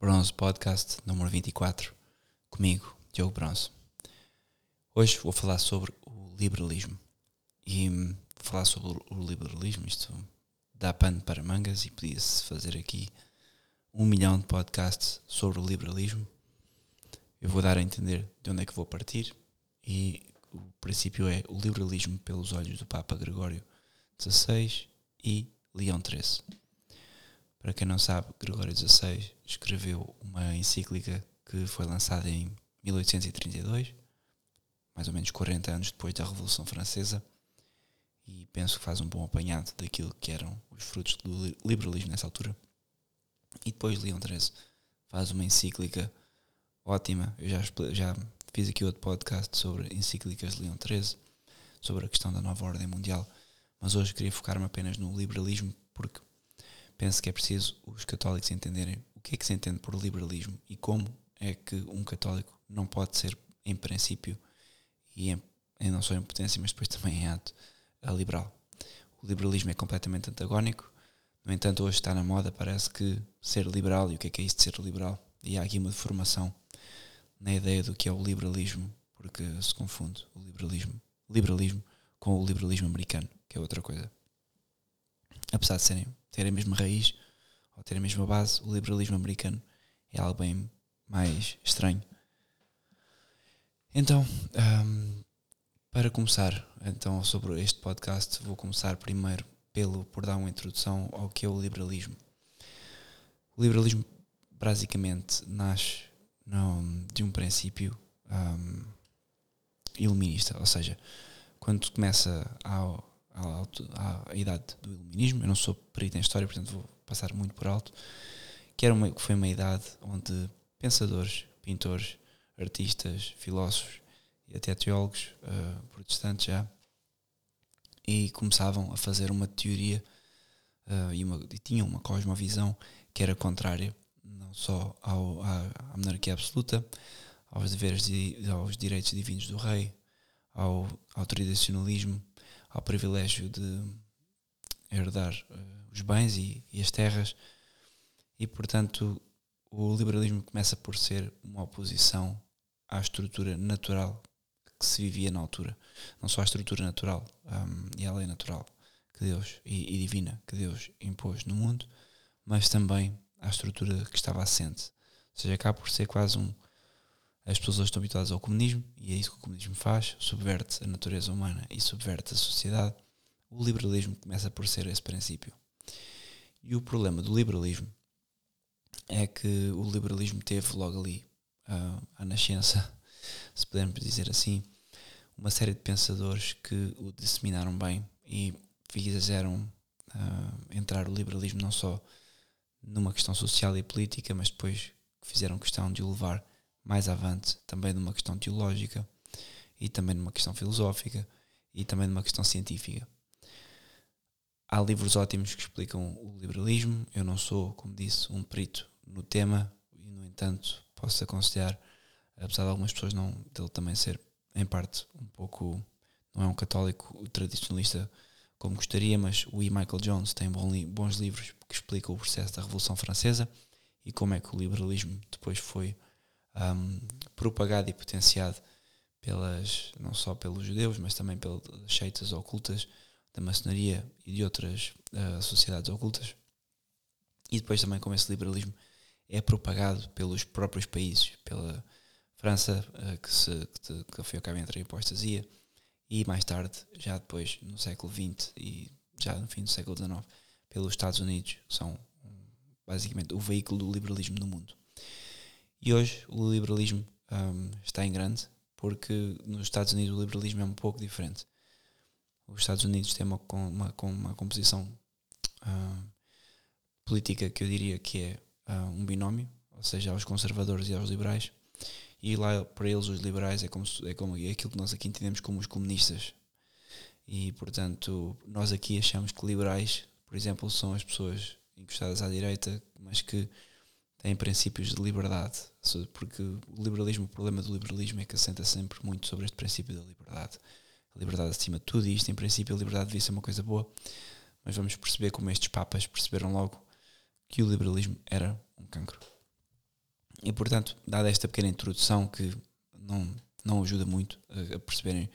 Bronze Podcast número 24, comigo, Diogo Bronze. Hoje vou falar sobre o liberalismo. E hum, vou falar sobre o liberalismo, isto dá pano para mangas e podia-se fazer aqui um milhão de podcasts sobre o liberalismo. Eu vou dar a entender de onde é que vou partir e o princípio é o liberalismo pelos olhos do Papa Gregório XVI e Leão XIII. Para quem não sabe, Gregório XVI escreveu uma encíclica que foi lançada em 1832, mais ou menos 40 anos depois da Revolução Francesa, e penso que faz um bom apanhado daquilo que eram os frutos do liberalismo nessa altura. E depois Leão XIII faz uma encíclica ótima. Eu já, já fiz aqui outro podcast sobre encíclicas de Leão XIII, sobre a questão da nova ordem mundial, mas hoje queria focar-me apenas no liberalismo, porque penso que é preciso os católicos entenderem o que é que se entende por liberalismo e como é que um católico não pode ser, em princípio, e em, em não só em potência, mas depois também em ato, a liberal. O liberalismo é completamente antagónico, no entanto, hoje está na moda, parece que ser liberal, e o que é que é isso de ser liberal? E há aqui uma deformação na ideia do que é o liberalismo, porque se confunde o liberalismo, liberalismo com o liberalismo americano, que é outra coisa. Apesar de serem, terem a mesma raiz ou terem a mesma base, o liberalismo americano é algo bem mais estranho. Então, um, para começar então sobre este podcast, vou começar primeiro pelo por dar uma introdução ao que é o liberalismo. O liberalismo basicamente nasce no, de um princípio um, iluminista, ou seja, quando começa a, à, idade do iluminismo, eu não sou perito em história, portanto vou passar muito por alto, que, era uma, que foi uma idade onde pensadores, pintores, artistas, filósofos e até teólogos uh, protestantes já e começavam a fazer uma teoria uh, e, uma, e tinham uma cosmovisão que era contrária não só ao, à, à monarquia absoluta, aos deveres e aos direitos divinos do rei, ao, ao tradicionalismo, ao privilégio de herdar uh, os bens e, e, as terras, e portanto o liberalismo começa por ser uma oposição à estrutura natural que se vivia na altura, não só à estrutura natural um, e à lei natural que Deus e, e divina que Deus impôs no mundo, mas também à estrutura que estava assente. Ou seja, acaba por ser quase um. As pessoas estão habituadas ao comunismo e é isso que o comunismo faz: subverte a natureza humana e subverte a sociedade. O liberalismo começa por ser esse princípio. E o problema do liberalismo é que o liberalismo teve logo ali uh, a nascença, se pudermos dizer assim, uma série de pensadores que o disseminaram bem e fizeram uh, entrar o liberalismo não só numa questão social e política, mas depois fizeram questão de o levar mais avante também numa questão teológica e também numa questão filosófica e também numa questão científica. Há livros ótimos que explicam o liberalismo. Eu não sou, como disse, um perito no tema e, no entanto, posso aconselhar, apesar de algumas pessoas não dele também ser, em parte, um pouco. não é um católico tradicionalista como gostaria, mas o E. Michael Jones tem bons livros que explicam o processo da Revolução Francesa e como é que o liberalismo depois foi um, propagado e potenciado pelas não só pelos judeus, mas também pelas seitas ocultas da maçonaria e de outras uh, sociedades ocultas. E depois também como esse liberalismo é propagado pelos próprios países, pela França, uh, que, se, que, que foi entre a apostasia, e mais tarde, já depois, no século XX e já no fim do século XIX, pelos Estados Unidos, são basicamente o veículo do liberalismo no mundo. E hoje o liberalismo um, está em grande, porque nos Estados Unidos o liberalismo é um pouco diferente. Os Estados Unidos têm uma, uma, uma composição uh, política que eu diria que é uh, um binómio, ou seja, aos conservadores e aos liberais, e lá para eles os liberais é como, é como é aquilo que nós aqui entendemos como os comunistas. E portanto, nós aqui achamos que liberais, por exemplo, são as pessoas encostadas à direita, mas que têm princípios de liberdade. Porque o liberalismo, o problema do liberalismo é que assenta sempre muito sobre este princípio da liberdade. A liberdade acima de tudo, e isto, em princípio, a liberdade devia ser uma coisa boa, mas vamos perceber como estes papas perceberam logo que o liberalismo era um cancro. E portanto, dada esta pequena introdução que não, não ajuda muito a, perceberem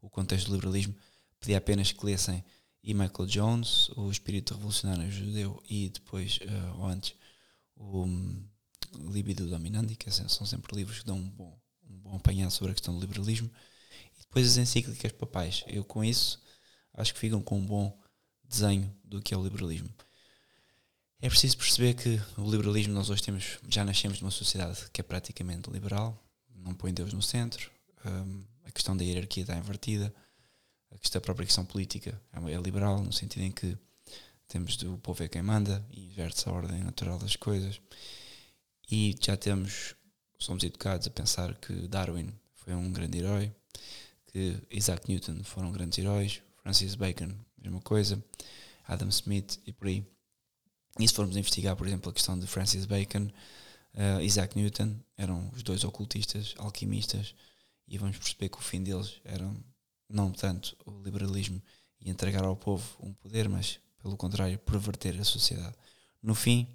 o contexto do liberalismo, pedi apenas que lessem e Michael Jones, O Espírito Revolucionário Judeu, e depois, uh, ou antes, o um, Libido Dominandi, que são sempre livros que dão um bom, um bom apanhado sobre a questão do liberalismo, e depois as encíclicas papais. Eu, com isso, acho que ficam com um bom desenho do que é o liberalismo. É preciso perceber que o liberalismo, nós hoje temos, já nascemos numa sociedade que é praticamente liberal, não põe Deus no centro, um, a questão da hierarquia está invertida, a, questão, a própria questão política é, é liberal, no sentido em que temos o povo é quem manda e inverte-se a ordem natural das coisas. E já temos, somos educados a pensar que Darwin foi um grande herói, que Isaac Newton foram grandes heróis, Francis Bacon, mesma coisa, Adam Smith e por aí. E se formos investigar, por exemplo, a questão de Francis Bacon, uh, Isaac Newton, eram os dois ocultistas, alquimistas, e vamos perceber que o fim deles era não tanto o liberalismo e entregar ao povo um poder, mas pelo contrário, perverter a sociedade. No fim,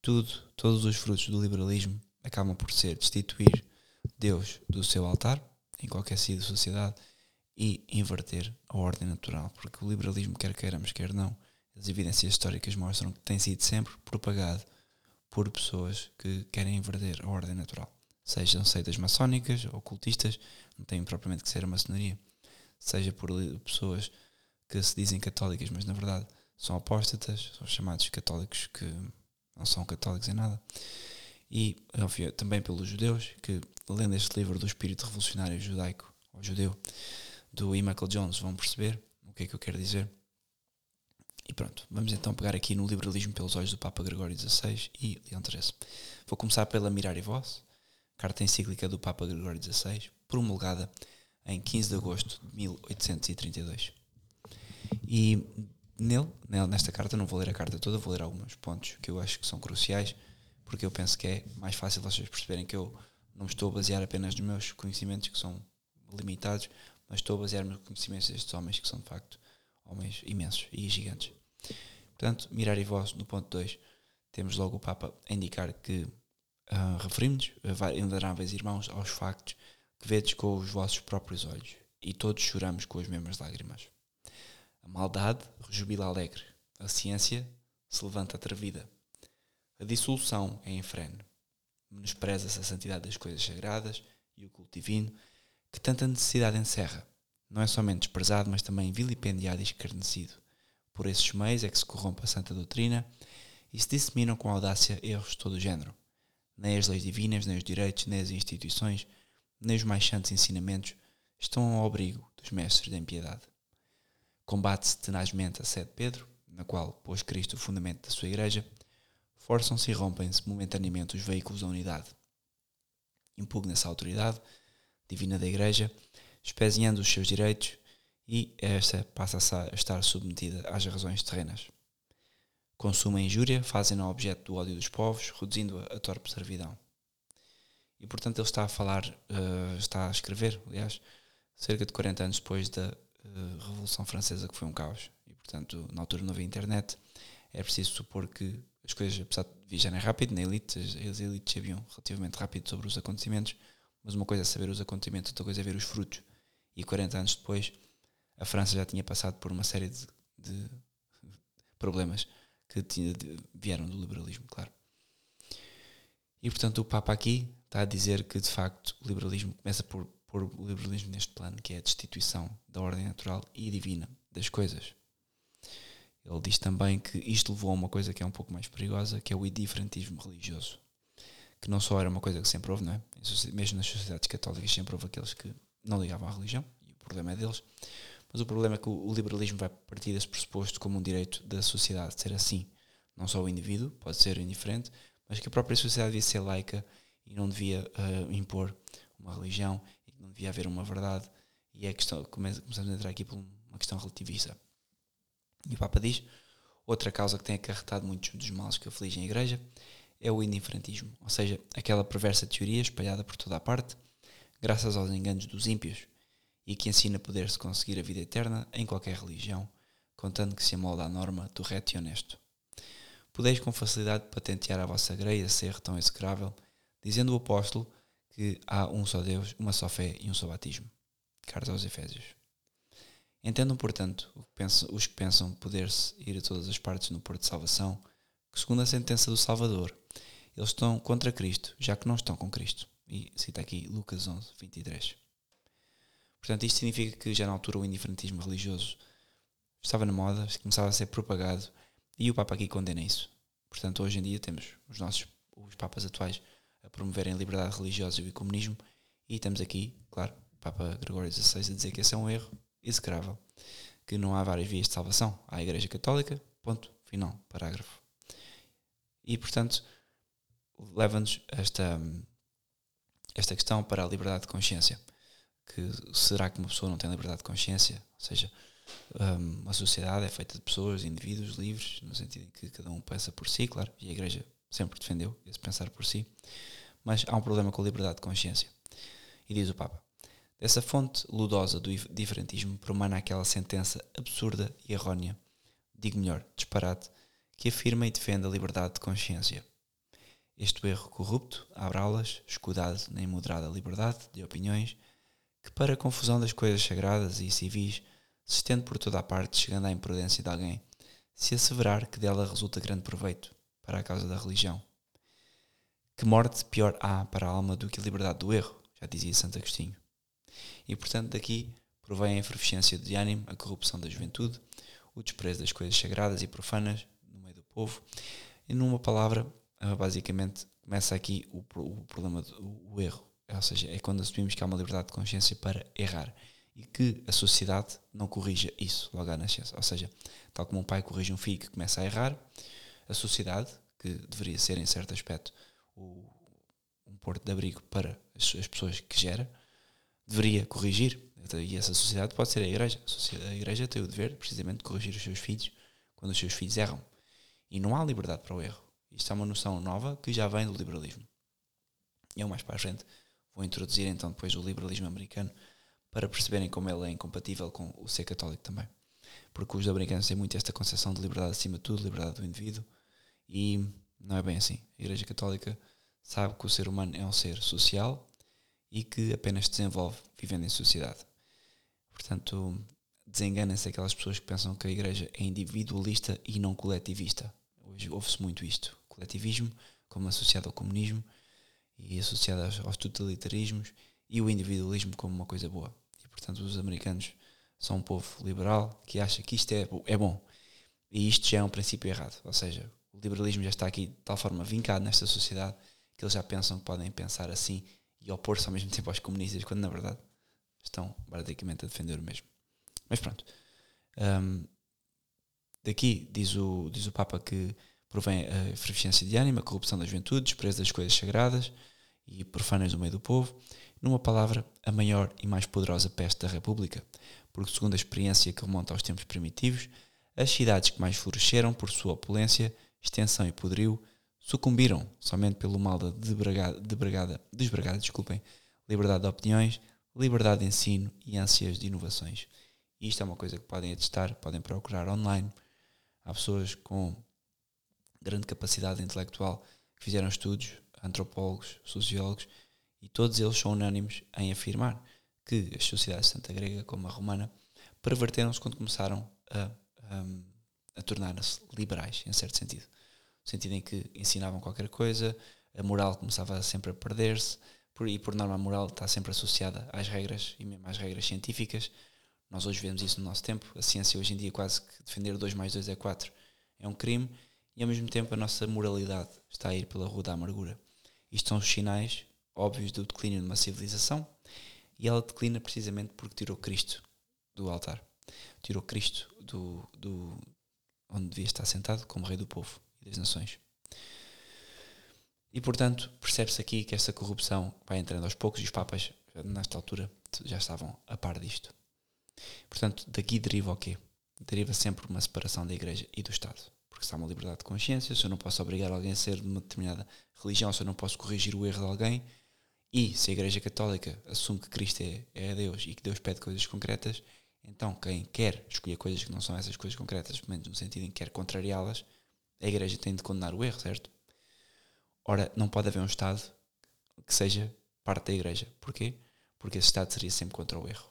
tudo, todos os frutos do liberalismo acabam por ser destituir Deus do seu altar, em qualquer sítio da sociedade, e inverter a ordem natural, porque o liberalismo, quer queiramos, quer não, as evidências históricas mostram que tem sido sempre propagado por pessoas que querem inverter a ordem natural. Sejam seitas maçónicas, ocultistas, não tem propriamente que ser a maçonaria, seja por pessoas que se dizem católicas, mas na verdade são apóstatas, são chamados católicos que não são católicos em nada. E óbvio, também pelos judeus, que lendo este livro do espírito revolucionário judaico, ou judeu, do E. Michael Jones, vão perceber o que é que eu quero dizer. E pronto, vamos então pegar aqui no liberalismo pelos olhos do Papa Gregório XVI e Leão XIII. Vou começar pela Mirar e Voz, carta encíclica do Papa Gregório XVI, promulgada em 15 de agosto de 1832. E nele, nesta carta, não vou ler a carta toda, vou ler alguns pontos que eu acho que são cruciais, porque eu penso que é mais fácil vocês perceberem que eu não estou a basear apenas nos meus conhecimentos, que são limitados, mas estou a basear nos conhecimentos destes homens, que são de facto homens imensos e gigantes. Portanto, mirar e vós, no ponto 2, temos logo o Papa a indicar que uh, referimos, indaráveis irmãos, aos factos que vedes com os vossos próprios olhos, e todos choramos com as mesmas lágrimas. A maldade rejubila alegre, a ciência se levanta atrevida. A dissolução é enfreno. Menospreza-se a santidade das coisas sagradas e o culto divino, que tanta necessidade encerra. Não é somente desprezado, mas também vilipendiado e escarnecido. Por esses meios é que se corrompe a santa doutrina e se disseminam com audácia erros de todo o género. Nem as leis divinas, nem os direitos, nem as instituições, nem os mais santos ensinamentos estão ao abrigo dos mestres da impiedade. Combate-se tenazmente a sede de Pedro, na qual pôs Cristo o fundamento da sua igreja, forçam-se e rompem-se momentaneamente os veículos da unidade. Impugna-se a autoridade divina da igreja, espezinhando os seus direitos, e esta passa a estar submetida às razões terrenas. Consumem injúria, fazem-na objeto do ódio dos povos, reduzindo-a a torpe servidão. E portanto ele está a falar, uh, está a escrever, aliás, cerca de 40 anos depois da uh, Revolução Francesa, que foi um caos. E, portanto, na altura não havia internet. É preciso supor que as coisas, apesar de viajarem rápido, na elite, as elites sabiam relativamente rápido sobre os acontecimentos, mas uma coisa é saber os acontecimentos, outra coisa é ver os frutos. E 40 anos depois, a França já tinha passado por uma série de, de problemas que tinha, de, vieram do liberalismo, claro. E portanto, o Papa aqui está a dizer que de facto o liberalismo começa por pôr o liberalismo neste plano, que é a destituição da ordem natural e divina das coisas. Ele diz também que isto levou a uma coisa que é um pouco mais perigosa, que é o indiferentismo religioso. Que não só era uma coisa que sempre houve, não é? Mesmo nas sociedades católicas sempre houve aqueles que não ligavam à religião, e o problema é deles. Mas o problema é que o liberalismo vai partir desse pressuposto como um direito da sociedade de ser assim. Não só o indivíduo pode ser indiferente, mas que a própria sociedade devia ser laica e não devia uh, impor uma religião devia haver uma verdade, e é questão, começamos a entrar aqui por uma questão relativista. E o Papa diz: outra causa que tem acarretado muitos dos males que afligem a Igreja é o indiferentismo, ou seja, aquela perversa teoria espalhada por toda a parte, graças aos enganos dos ímpios, e que ensina poder-se conseguir a vida eterna em qualquer religião, contando que se amolda à norma do reto e honesto. Podeis com facilidade patentear a vossa greia ser tão execrável, dizendo o apóstolo que há um só Deus, uma só fé e um só batismo. Carta aos Efésios. Entendam, portanto, os que pensam poder-se ir a todas as partes no porto de salvação, que, segundo a sentença do Salvador, eles estão contra Cristo, já que não estão com Cristo. E cita aqui Lucas 11, 23. Portanto, isto significa que já na altura o indiferentismo religioso estava na moda, começava a ser propagado, e o Papa aqui condena isso. Portanto, hoje em dia temos os nossos os Papas atuais promoverem liberdade religiosa e o comunismo, e temos aqui, claro, o Papa Gregório XVI a dizer que esse é um erro execrável, que não há várias vias de salvação. A Igreja Católica, ponto, final, parágrafo. E, portanto, leva-nos esta, esta questão para a liberdade de consciência. Que será que uma pessoa não tem liberdade de consciência? Ou seja, um, uma sociedade é feita de pessoas, indivíduos livres, no sentido em que cada um pensa por si, claro, e a Igreja sempre defendeu esse pensar por si, mas há um problema com a liberdade de consciência. E diz o Papa: dessa fonte ludosa do diferentismo promana aquela sentença absurda e errónea, digo melhor, disparate, que afirma e defende a liberdade de consciência. Este erro corrupto abre aulas, escudado na imoderada liberdade de opiniões, que para a confusão das coisas sagradas e civis se estende por toda a parte, chegando à imprudência de alguém, se asseverar que dela resulta grande proveito para a causa da religião. Que morte pior há para a alma do que a liberdade do erro, já dizia Santo Agostinho. E portanto daqui provém a efervescência de ânimo, a corrupção da juventude, o desprezo das coisas sagradas e profanas no meio do povo, e numa palavra, ah, basicamente, começa aqui o, o problema, do, o erro. Ou seja, é quando assumimos que há uma liberdade de consciência para errar e que a sociedade não corrija isso logo à nascença. Ou seja, tal como um pai corrige um filho que começa a errar, a sociedade, que deveria ser em certo aspecto o, um porto de abrigo para as, as, pessoas que gera, deveria corrigir. E essa sociedade pode ser a igreja. A, igreja tem o dever, precisamente, de corrigir os seus filhos quando os seus filhos erram. E não há liberdade para o erro. Isto é uma noção nova que já vem do liberalismo. Eu mais para a frente vou introduzir então depois o liberalismo americano para perceberem como ele é incompatível com o ser católico também. Porque os americanos têm muito esta concepção de liberdade acima de tudo, liberdade do indivíduo, e não é bem assim. A Igreja Católica sabe que o ser humano é um ser social e que apenas se desenvolve vivendo em sociedade. Portanto, desenganem-se aquelas pessoas que pensam que a Igreja é individualista e não coletivista. Hoje ouve-se muito isto. Coletivismo, como associado ao comunismo e associado aos totalitarismos, e o individualismo como uma coisa boa. Portanto, os americanos são um povo liberal que acha que isto é, é bom. E isto já é um princípio errado. Ou seja, o liberalismo já está aqui de tal forma vincado nesta sociedade que eles já pensam que podem pensar assim e opor-se ao mesmo tempo aos comunistas, quando na verdade estão basicamente a defender o mesmo. Mas pronto. Um, daqui diz o, diz o Papa que provém a efervescência de ânimo, a corrupção da juventude, desprezo das coisas sagradas e profanas no meio do povo numa palavra, a maior e mais poderosa peste da República, porque, segundo a experiência que remonta aos tempos primitivos, as cidades que mais floresceram por sua opulência, extensão e poderio sucumbiram somente pelo mal da debregada, debregada, desbregada desculpem, liberdade de opiniões, liberdade de ensino e ânsias de inovações. E isto é uma coisa que podem atestar, podem procurar online. Há pessoas com grande capacidade intelectual que fizeram estudos, antropólogos, sociólogos, e todos eles são unânimes em afirmar que as sociedades tanto a grega como a romana perverteram-se quando começaram a, a, a tornar-se liberais, em certo sentido. No sentido em que ensinavam qualquer coisa, a moral começava sempre a perder-se, e por norma a moral está sempre associada às regras, e mesmo às regras científicas. Nós hoje vemos isso no nosso tempo. A ciência hoje em dia quase que defender 2 mais 2 é 4 é um crime, e ao mesmo tempo a nossa moralidade está a ir pela rua da amargura. Isto são os sinais óbvios do declínio de uma civilização e ela declina precisamente porque tirou Cristo do altar. Tirou Cristo do, do onde devia estar sentado como rei do povo e das nações. E portanto, percebe-se aqui que esta corrupção vai entrando aos poucos e os papas, nesta altura, já estavam a par disto. Portanto, daqui deriva o quê? Deriva sempre uma separação da Igreja e do Estado. Porque se há uma liberdade de consciência, se eu não posso obrigar alguém a ser de uma determinada religião, se eu não posso corrigir o erro de alguém, e se a Igreja Católica assume que Cristo é, é Deus e que Deus pede coisas concretas, então quem quer escolher coisas que não são essas coisas concretas, pelo menos no sentido em que quer contrariá-las, a Igreja tem de condenar o erro, certo? Ora, não pode haver um Estado que seja parte da igreja. Porquê? Porque esse Estado seria sempre contra o erro,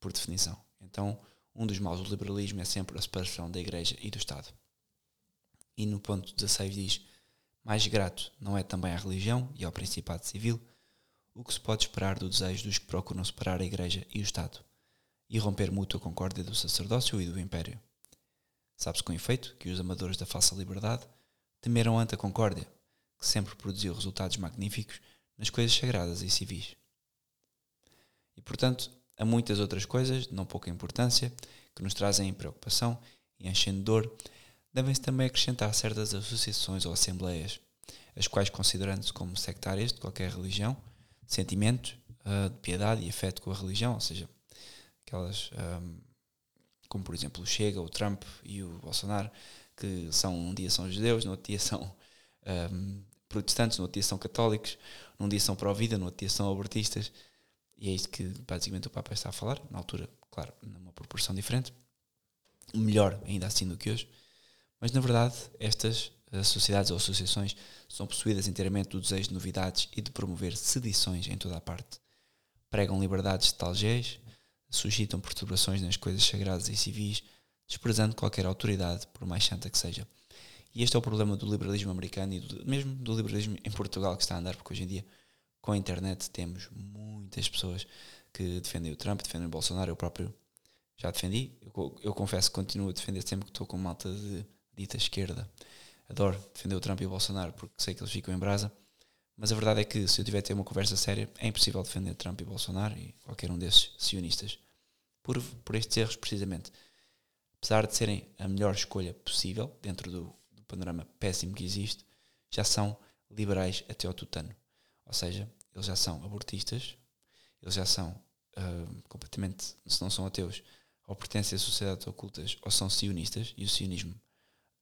por definição. Então, um dos maus do liberalismo é sempre a separação da igreja e do Estado. E no ponto 16 diz: Mais grato não é também à religião e ao principado civil o que se pode esperar do desejo dos que procuram separar a igreja e o Estado e romper mútua concórdia do sacerdócio e do império. Sabe-se com efeito que os amadores da falsa liberdade temeram ante a concórdia, que sempre produziu resultados magníficos nas coisas sagradas e civis. E portanto, há muitas outras coisas, de não pouca importância, que nos trazem preocupação e enchem de dor, devem-se também acrescentar certas associações ou assembleias, as quais, considerando-se como sectárias de qualquer religião, sentimento uh, de piedade e afeto com a religião, ou seja, aquelas um, como por exemplo o Chega, o Trump e o Bolsonaro, que são um dia são judeus, no outro dia são um, protestantes, no outro dia são católicos, num dia são pró-vida, no outro dia são abortistas, e é isto que basicamente o Papa está a falar, na altura, claro, numa proporção diferente, melhor ainda assim do que hoje, mas na verdade estas sociedades ou associações são possuídas inteiramente do desejo de novidades e de promover sedições em toda a parte. Pregam liberdades de tal géis, suscitam perturbações nas coisas sagradas e civis, desprezando qualquer autoridade, por mais santa que seja. E este é o problema do liberalismo americano e do, mesmo do liberalismo em Portugal que está a andar, porque hoje em dia, com a internet, temos muitas pessoas que defendem o Trump, defendem o Bolsonaro, eu próprio já defendi. Eu, eu confesso que continuo a defender sempre que estou com malta de dita esquerda. Adoro defender o Trump e o Bolsonaro porque sei que eles ficam em brasa. Mas a verdade é que se eu tiver a ter uma conversa séria, é impossível defender Trump e Bolsonaro e qualquer um desses sionistas. Por, por estes erros, precisamente. Apesar de serem a melhor escolha possível, dentro do, do panorama péssimo que existe, já são liberais até ao tutano. Ou seja, eles já são abortistas, eles já são uh, completamente, se não são ateus, ou pertencem a sociedades ocultas, ou são sionistas, e o sionismo,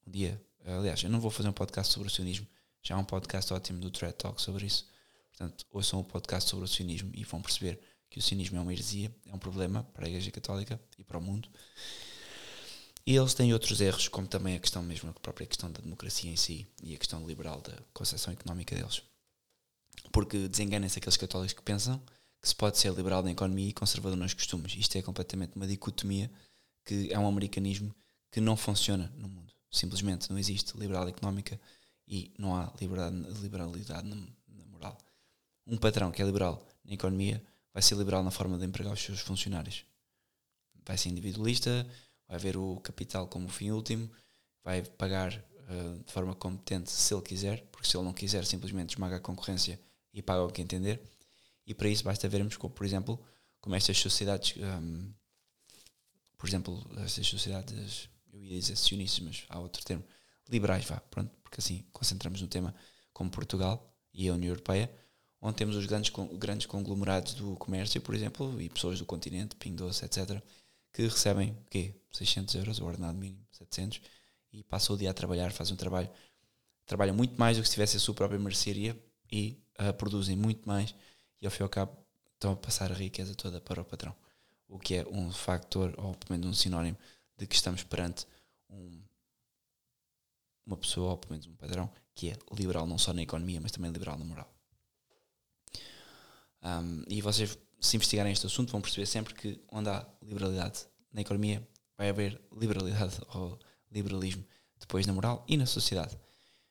um dia, aliás, eu não vou fazer um podcast sobre o sionismo, já há um podcast ótimo do Thread Talk sobre isso. Portanto, ouçam o podcast sobre o sionismo e vão perceber que o sionismo é uma heresia, é um problema para a Igreja Católica e para o mundo. E eles têm outros erros, como também a questão mesmo, a própria questão da democracia em si e a questão liberal da concepção económica deles. Porque desenganem-se aqueles católicos que pensam que se pode ser liberal na economia e conservador nos costumes. Isto é completamente uma dicotomia que é um americanismo que não funciona no mundo. Simplesmente não existe liberal económica e não há liberalidade na, na moral. Um patrão que é liberal na economia vai ser liberal na forma de empregar os seus funcionários. Vai ser individualista, vai ver o capital como o fim último, vai pagar uh, de forma competente se ele quiser, porque se ele não quiser, simplesmente esmaga a concorrência e paga o que entender. E para isso basta vermos, como, por exemplo, como estas sociedades, um, por exemplo, estas sociedades, eu ia dizer sionistas, mas há outro termo, liberais, vá, pronto, porque assim concentramos no tema como Portugal e a União Europeia, onde temos os grandes, grandes conglomerados do comércio, por exemplo, e pessoas do continente, Ping Doce, etc., que recebem, o quê? 600 euros, o ordenado mínimo, 700, e passam o dia a trabalhar, fazem um trabalho, trabalham muito mais do que se tivesse a sua própria mercearia e uh, produzem muito mais e ao fim e ao cabo estão a passar a riqueza toda para o patrão. O que é um factor, ou pelo menos um sinónimo, de que estamos perante um, uma pessoa, ou pelo menos um padrão, que é liberal não só na economia, mas também liberal na moral. Um, e vocês, se investigarem este assunto, vão perceber sempre que onde há liberalidade na economia, vai haver liberalidade ou liberalismo depois na moral e na sociedade.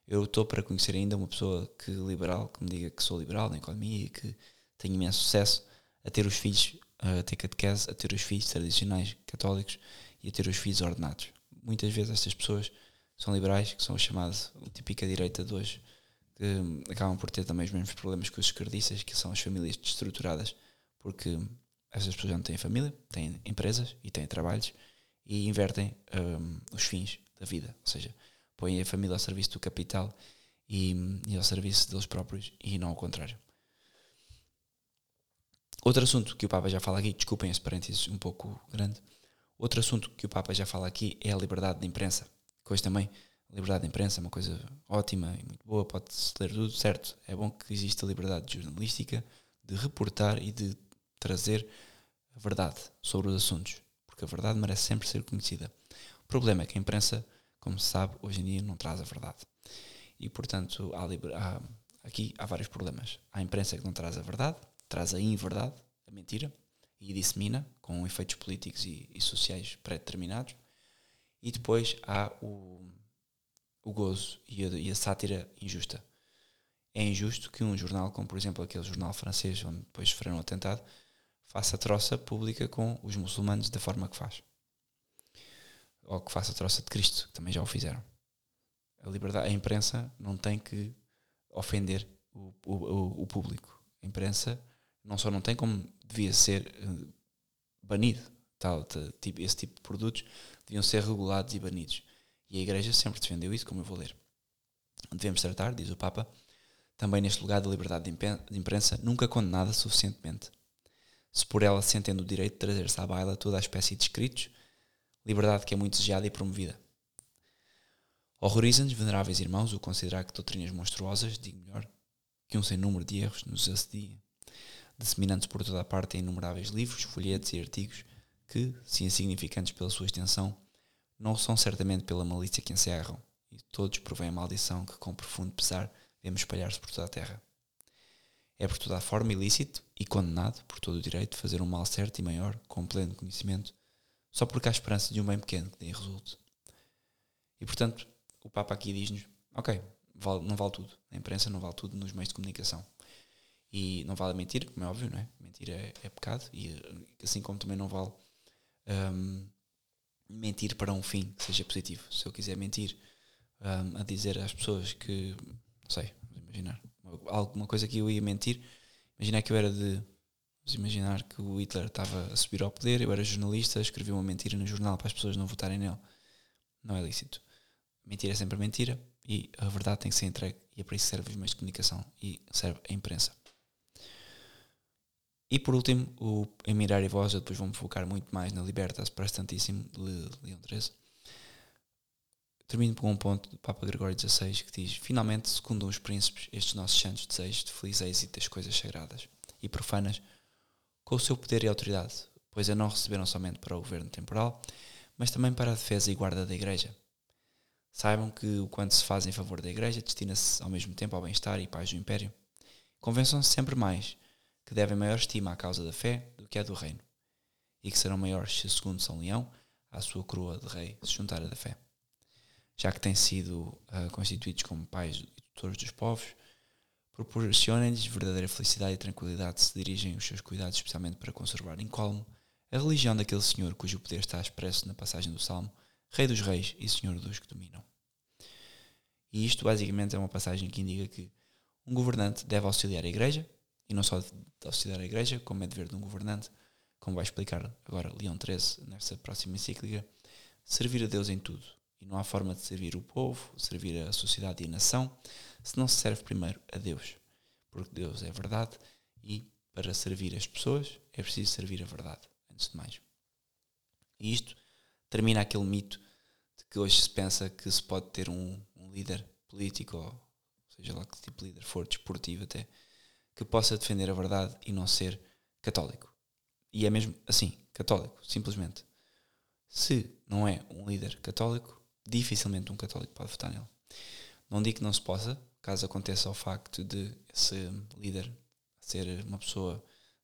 Eu estou para conhecer ainda uma pessoa que liberal, que me diga que sou liberal na economia e que tenho imenso sucesso a ter os filhos, a ter catequese, a ter os filhos tradicionais católicos e a ter os filhos ordenados. Muitas vezes estas pessoas são liberais, que são o chamado típica direita de hoje, que acabam por ter também os mesmos problemas que os esquerdistas, que são as famílias destruturadas, porque essas pessoas não têm família, têm empresas e têm trabalhos e invertem um, os fins da vida, ou seja, põem a família ao serviço do capital e, e ao serviço deles próprios e não ao contrário. Outro assunto que o Papa já fala aqui, desculpem esse parênteses um pouco grande, outro assunto que o Papa já fala aqui é a liberdade de imprensa, hoje também a liberdade de imprensa é uma coisa ótima e muito boa, pode-se ler tudo, certo. É bom que exista liberdade jornalística de reportar e de trazer a verdade sobre os assuntos, porque a verdade merece sempre ser conhecida. O problema é que a imprensa, como se sabe, hoje em dia não traz a verdade. E, portanto, há, há aqui há vários problemas. Há a imprensa que não traz a verdade, traz a inverdade, a mentira, e dissemina com efeitos políticos e, e sociais pré-determinados. E depois há o, o gozo e a, e a sátira injusta. É injusto que um jornal, como por exemplo aquele jornal francês onde depois sofreram um atentado, faça troça pública com os muçulmanos da forma que faz. Ou que faça troça de Cristo, que também já o fizeram. A liberdade, a imprensa não tem que ofender o, o, o público. A imprensa não só não tem, como devia ser uh, banido. Tal, tipo, esse tipo de produtos deviam ser regulados e banidos. E a Igreja sempre defendeu isso, como eu vou ler. Devemos tratar, diz o Papa, também neste lugar da liberdade de imprensa, nunca condenada suficientemente. Se por ela se entende o direito de trazer-se à baila toda a espécie de escritos, liberdade que é muito desejada e promovida. Horroriza-nos, veneráveis irmãos, o considerar que doutrinas monstruosas, digo melhor, que um sem número de erros nos assedia, disseminando-se por toda a parte em inumeráveis livros, folhetos e artigos que, se insignificantes pela sua extensão, não são certamente pela malícia que encerram, e todos provém a maldição que, com profundo pesar, vemos espalhar-se por toda a terra. É por toda a forma ilícito e condenado por todo o direito fazer um mal certo e maior, com pleno conhecimento, só porque há esperança de um bem pequeno que dê resulte. E portanto, o Papa aqui diz-nos: ok, não vale tudo. A imprensa não vale tudo nos meios de comunicação. E não vale mentir, como é óbvio, não é? Mentir é, é pecado, e assim como também não vale um, mentir para um fim que seja positivo. Se eu quiser mentir um, a dizer às pessoas que, não sei, vamos imaginar, alguma coisa que eu ia mentir, imaginar que eu era de. Vamos imaginar que o Hitler estava a subir ao poder, eu era jornalista, escrevi uma mentira no jornal para as pessoas não votarem nele. Não é lícito. Mentira é sempre mentira e a verdade tem que ser entregue e é para isso que serve os meios de comunicação e serve a imprensa. E por último, o Emirar e Voz, eu depois vou-me focar muito mais na Libertas Prestantíssimo de Leão XIII. Termino com um ponto do Papa Gregório XVI que diz: Finalmente secundam os príncipes estes nossos santos desejos de feliz êxito das coisas sagradas e profanas com o seu poder e autoridade, pois a não receberam somente para o governo temporal, mas também para a defesa e guarda da Igreja. Saibam que o quanto se faz em favor da Igreja destina-se ao mesmo tempo ao bem-estar e paz do Império. Convençam-se sempre mais que devem maior estima à causa da fé do que à do reino, e que serão maiores se, segundo São Leão, à sua coroa de rei se juntar a da fé. Já que têm sido uh, constituídos como pais e tutores dos povos, proporcionem-lhes verdadeira felicidade e tranquilidade se dirigem os seus cuidados especialmente para conservar incólume a religião daquele Senhor cujo poder está expresso na passagem do Salmo, Rei dos Reis e Senhor dos que dominam. E isto basicamente é uma passagem que indica que um governante deve auxiliar a Igreja e não só de auxiliar a Igreja, como é dever de um governante, como vai explicar agora Leão XIII nesta próxima encíclica, servir a Deus em tudo. E não há forma de servir o povo, servir a sociedade e a nação, se não se serve primeiro a Deus. Porque Deus é verdade e para servir as pessoas é preciso servir a verdade, antes de mais. E isto termina aquele mito de que hoje se pensa que se pode ter um, um líder político, ou seja lá que tipo de líder for, desportivo até, que possa defender a verdade e não ser católico. E é mesmo assim, católico, simplesmente. Se não é um líder católico, dificilmente um católico pode votar nele. Não digo que não se possa, caso aconteça o facto de esse líder ser uma pessoa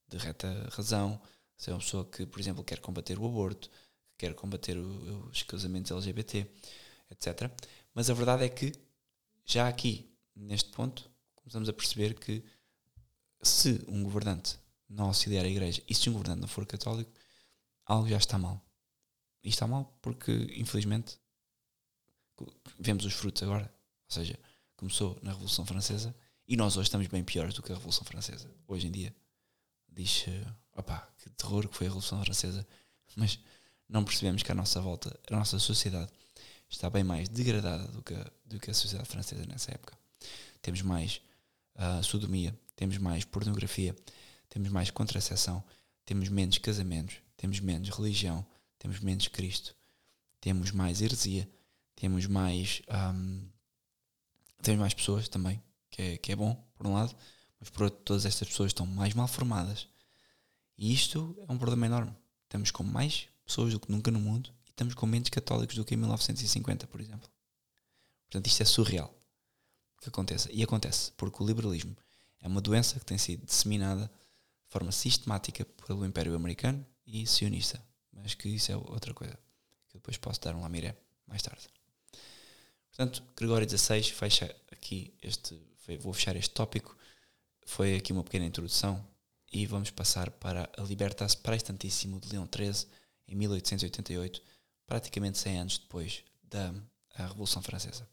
de reta razão, ser uma pessoa que, por exemplo, quer combater o aborto, quer combater o, os casamentos LGBT, etc. Mas a verdade é que, já aqui, neste ponto, começamos a perceber que se um governante não auxiliar a igreja e se um governante não for católico, algo já está mal. E está mal porque, infelizmente, vemos os frutos agora. Ou seja, começou na Revolução Francesa e nós hoje estamos bem piores do que a Revolução Francesa. Hoje em dia, diz, opá, que terror que foi a Revolução Francesa, mas não percebemos que a nossa volta, a nossa sociedade, está bem mais degradada do que, a, do que a sociedade francesa nessa época. Temos mais uh, sodomia, temos mais pornografia, temos mais contracepção, temos menos casamentos, temos menos religião, temos menos Cristo, temos mais heresia, temos mais um, temos mais pessoas também, que é, que é bom, por um lado, mas por outro, todas estas pessoas estão mais mal formadas. E isto é um problema enorme. Estamos com mais pessoas do que nunca no mundo e estamos com menos católicos do que em 1950, por exemplo. Portanto, isto é surreal. que aconteça. E acontece, porque o liberalismo é uma doença que tem sido disseminada de forma sistemática pelo Império Americano e sionista. Mas que isso é outra coisa. Que depois posso dar um lamiré mais tarde. Portanto, Gregório XVI fecha aqui este. Vou fechar este tópico. Foi aqui uma pequena introdução e vamos passar para a Libertas Praestantíssimo de Leão XIII em 1888, praticamente 100 anos depois da Revolução Francesa.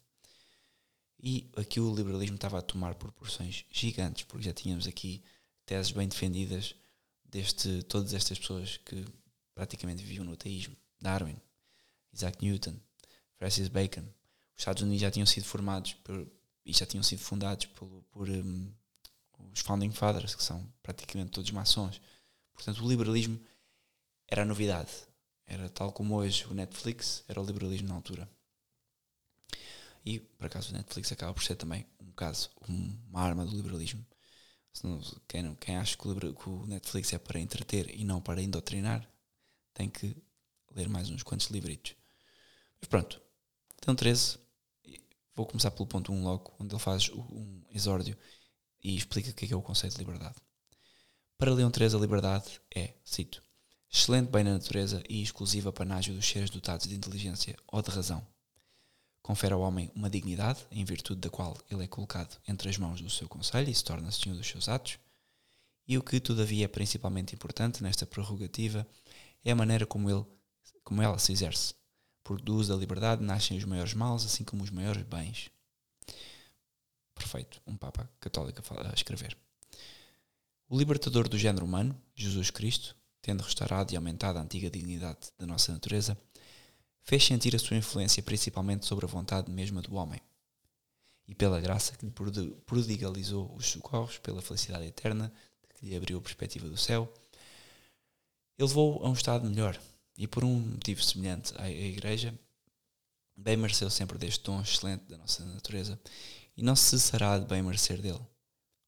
E aqui o liberalismo estava a tomar proporções gigantes, porque já tínhamos aqui teses bem defendidas deste todas estas pessoas que praticamente viviam no ateísmo. Darwin, Isaac Newton, Francis Bacon. Os Estados Unidos já tinham sido formados por, e já tinham sido fundados por, por um, os Founding Fathers, que são praticamente todos maçons. Portanto, o liberalismo era a novidade. Era tal como hoje o Netflix, era o liberalismo na altura. E, por acaso, o Netflix acaba por ser também um caso, uma arma do liberalismo. Quem, quem acha que o, Netflix é para entreter e não para indoctrinar, tem que ler mais uns quantos livritos. Mas pronto, então 13, vou começar pelo ponto 1 logo, onde ele faz um exórdio e explica o que é, que é o conceito de liberdade. Para Leão 13, a liberdade é, cito, excelente bem na natureza e exclusiva panágio dos seres dotados de inteligência ou de razão. Confere ao homem uma dignidade, em virtude da qual ele é colocado entre as mãos do seu conselho e se torna senhor dos seus atos. E o que, todavia, é principalmente importante nesta prerrogativa é a maneira como, ele, como ela se exerce, porque do uso da liberdade nascem os maiores males, assim como os maiores bens. Perfeito, um Papa católico a escrever. O libertador do género humano, Jesus Cristo, tendo restaurado e aumentado a antiga dignidade da nossa natureza, fez sentir a sua influência principalmente sobre a vontade mesma do homem. E pela graça que lhe prodigalizou os socorros, pela felicidade eterna que lhe abriu a perspectiva do céu, ele levou a um estado melhor e por um motivo semelhante à Igreja, bem mereceu sempre deste dom excelente da nossa natureza e não se cessará de bem merecer dele,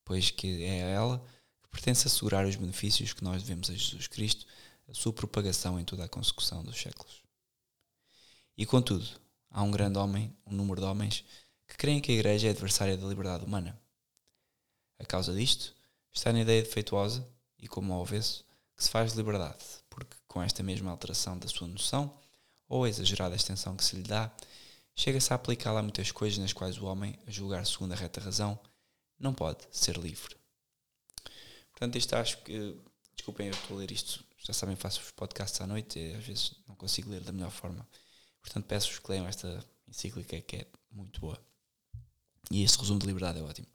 pois que é a ela que pertence assegurar os benefícios que nós devemos a Jesus Cristo, a sua propagação em toda a consecução dos séculos. E contudo, há um grande homem, um número de homens, que creem que a Igreja é adversária da liberdade humana. A causa disto está na ideia defeituosa e, como ao avesso, que se faz de liberdade, porque com esta mesma alteração da sua noção, ou a exagerada extensão que se lhe dá, chega-se a aplicá-la a muitas coisas nas quais o homem, a julgar segundo a reta razão, não pode ser livre. Portanto, isto acho que. Desculpem, eu estou a ler isto. Já sabem, faço os podcasts à noite e às vezes não consigo ler da melhor forma. Portanto, peço-vos que leiam esta encíclica que é muito boa. E este resumo de liberdade é ótimo.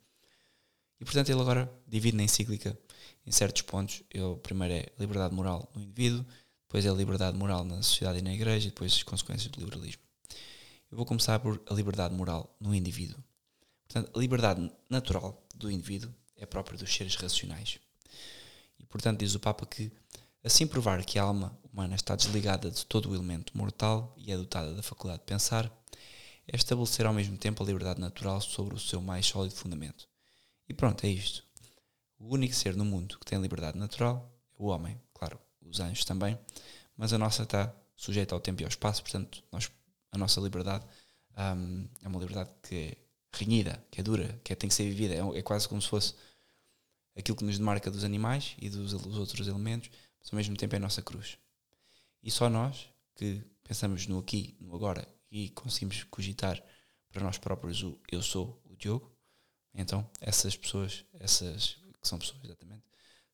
E portanto, ele agora divide na encíclica em certos pontos. Ele, primeiro é liberdade moral no indivíduo, depois é liberdade moral na sociedade e na igreja, e depois as consequências do liberalismo. Eu vou começar por a liberdade moral no indivíduo. Portanto, a liberdade natural do indivíduo é própria dos seres racionais. E portanto, diz o Papa que Assim provar que a alma humana está desligada de todo o elemento mortal e é dotada da faculdade de pensar, é estabelecer ao mesmo tempo a liberdade natural sobre o seu mais sólido fundamento. E pronto, é isto. O único ser no mundo que tem liberdade natural é o homem, claro, os anjos também, mas a nossa está sujeita ao tempo e ao espaço, portanto, nós, a nossa liberdade um, é uma liberdade que é renhida, que é dura, que é, tem que ser vivida, é, é quase como se fosse aquilo que nos demarca dos animais e dos, dos outros elementos, mas ao mesmo tempo é a nossa cruz. E só nós que pensamos no aqui, no agora e conseguimos cogitar para nós próprios o eu sou o Diogo, então essas pessoas, essas que são pessoas exatamente,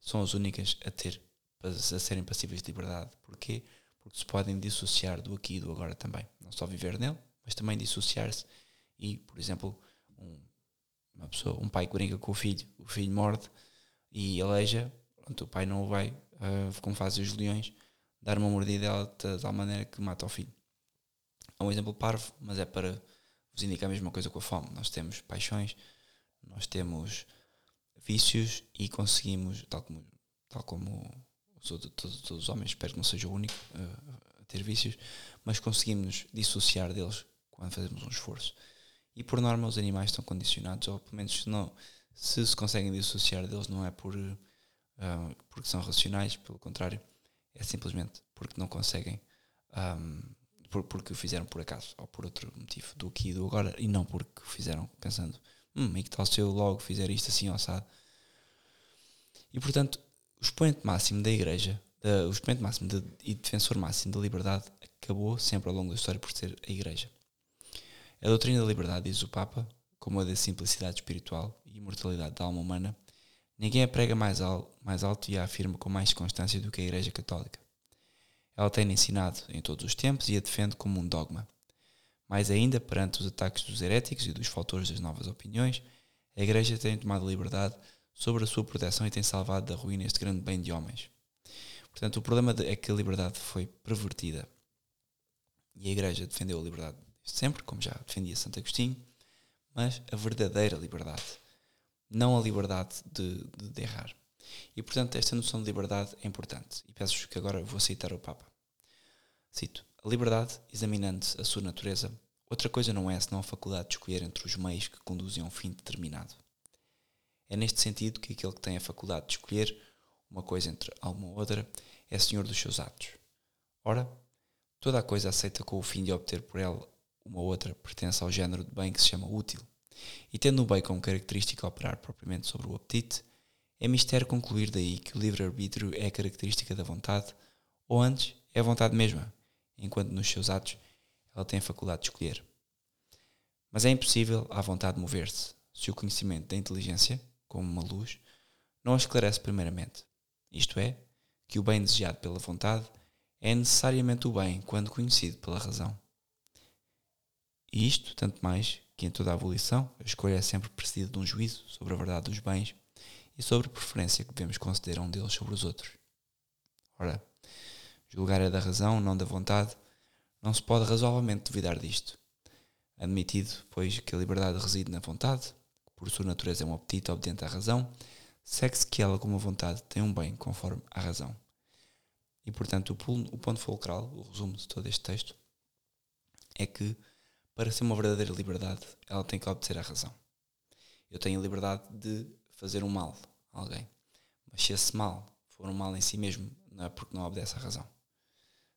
são as únicas a ter, a serem passíveis de liberdade. Porquê? Porque se podem dissociar do aqui e do agora também. Não só viver nele, mas também dissociar-se e, por exemplo, um, uma pessoa, um pai que brinca com o filho, o filho morde e aleija, pronto, o pai não o vai uh, como fazem os leões, dar uma mordida de tal maneira que mata o filho. É um exemplo parvo, mas é para vos indicar a mesma coisa com a fome. Nós temos paixões, nós temos vícios e conseguimos, tal como, tal como os outros, todos, todos, os homens, espero que não seja o único uh, a ter vícios, mas conseguimos dissociar deles quando fazemos um esforço. E por norma os animais estão condicionados, ou pelo menos se, não, se se conseguem dissociar deles, não é por uh, porque são racionais, pelo contrário, é simplesmente porque não conseguem, um, por, porque o fizeram por acaso ou por outro motivo do aqui e do agora e não porque o fizeram pensando hum, e que tal se eu logo fizer isto assim, assado? E portanto, o expoente máximo da Igreja, da, o expoente máximo de, e defensor máximo da liberdade, acabou sempre ao longo da história por ser a Igreja. A doutrina da liberdade, diz o Papa, como a da simplicidade espiritual e imortalidade da alma humana, ninguém a prega mais, al mais alto e a afirma com mais constância do que a Igreja Católica. Ela tem ensinado em todos os tempos e a defende como um dogma. Mais ainda, perante os ataques dos heréticos e dos faltores das novas opiniões, a Igreja tem tomado liberdade sobre a sua proteção e tem salvado da ruína este grande bem de homens. Portanto, o problema é que a liberdade foi pervertida. E a Igreja defendeu a liberdade sempre, como já defendia Santo Agostinho, mas a verdadeira liberdade, não a liberdade de, de, de errar. E, portanto, esta noção de liberdade é importante. E peço que agora vou citar o Papa. Cito: A liberdade, examinando a sua natureza, outra coisa não é senão a faculdade de escolher entre os meios que conduzem a um fim determinado. É neste sentido que aquele que tem a faculdade de escolher uma coisa entre alguma outra é senhor dos seus atos. Ora, toda a coisa aceita com o fim de obter por ela uma outra pertence ao género de bem que se chama útil. E tendo o bem como característica operar propriamente sobre o apetite, é mistério concluir daí que o livre-arbítrio é característica da vontade, ou antes, é a vontade mesma, enquanto nos seus atos ela tem a faculdade de escolher. Mas é impossível à vontade mover-se, se o conhecimento da inteligência, como uma luz, não a esclarece primeiramente. Isto é, que o bem desejado pela vontade é necessariamente o bem quando conhecido pela razão. E isto, tanto mais que em toda a abolição, a escolha é sempre precedida de um juízo sobre a verdade dos bens e sobre a preferência que devemos conceder a um deles sobre os outros. Ora, julgar é da razão, não da vontade, não se pode razoavelmente duvidar disto. Admitido, pois, que a liberdade reside na vontade, que por sua natureza é um apetite obediente à razão, segue-se que ela, como a vontade, tem um bem conforme a razão. E, portanto, o ponto fulcral, o resumo de todo este texto, é que para ser uma verdadeira liberdade, ela tem que obedecer à razão. Eu tenho a liberdade de fazer um mal a alguém, mas se esse mal for um mal em si mesmo, não é porque não obedece à razão.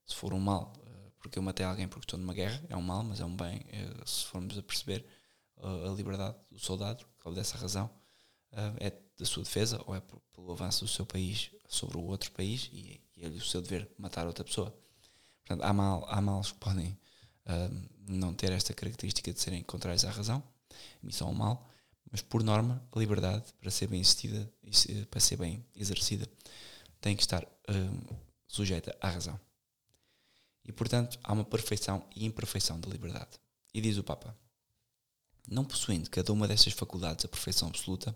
Se for um mal eh, porque eu matei alguém porque estou numa guerra, é um mal, mas é um bem. Eh, se formos a perceber eh, a liberdade do soldado, que obedece à razão, é da sua defesa ou é pelo avanço do seu país sobre o outro país e, é o seu dever matar outra pessoa. Portanto, há, mal, há males que podem não ter esta característica de serem contrários à razão, missão ao mal, mas por norma, a liberdade, para ser bem existida, para ser bem exercida, tem que estar uh, sujeita à razão. E portanto, há uma perfeição e imperfeição da liberdade. E diz o Papa: Não possuindo cada uma destas faculdades a perfeição absoluta,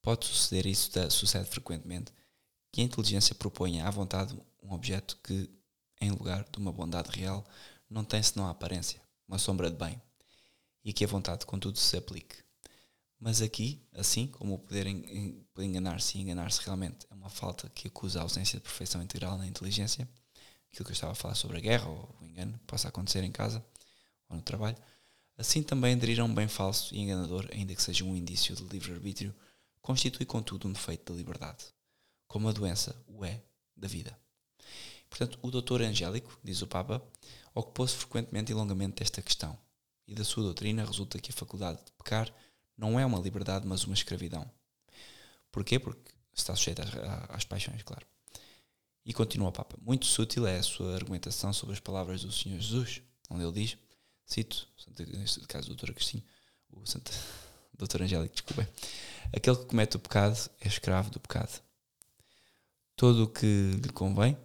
pode suceder, isso sucede frequentemente, que a inteligência proponha à vontade um objeto que, em lugar de uma bondade real, não tem senão a aparência, uma sombra de bem, e que a vontade, contudo, se aplique. Mas aqui, assim como o poder enganar-se e enganar-se realmente é uma falta que acusa a ausência de perfeição integral na inteligência, aquilo que eu estava a falar sobre a guerra ou o engano que possa acontecer em casa ou no trabalho, assim também aderir a um bem falso e enganador, ainda que seja um indício de livre-arbítrio, constitui contudo um defeito da liberdade, como a doença o é da vida. Portanto, o doutor Angélico, diz o Papa, ocupou-se frequentemente e longamente desta questão, e da sua doutrina resulta que a faculdade de pecar não é uma liberdade, mas uma escravidão. Porquê? Porque está sujeita às, paixões, claro. E continua o Papa. Muito sutil é a sua argumentação sobre as palavras do Senhor Jesus, onde ele diz, cito, neste caso o Dr. Agostinho, o Santo, Dr. Angélico, desculpem, aquele que comete o pecado é escravo do pecado. Todo o que lhe convém,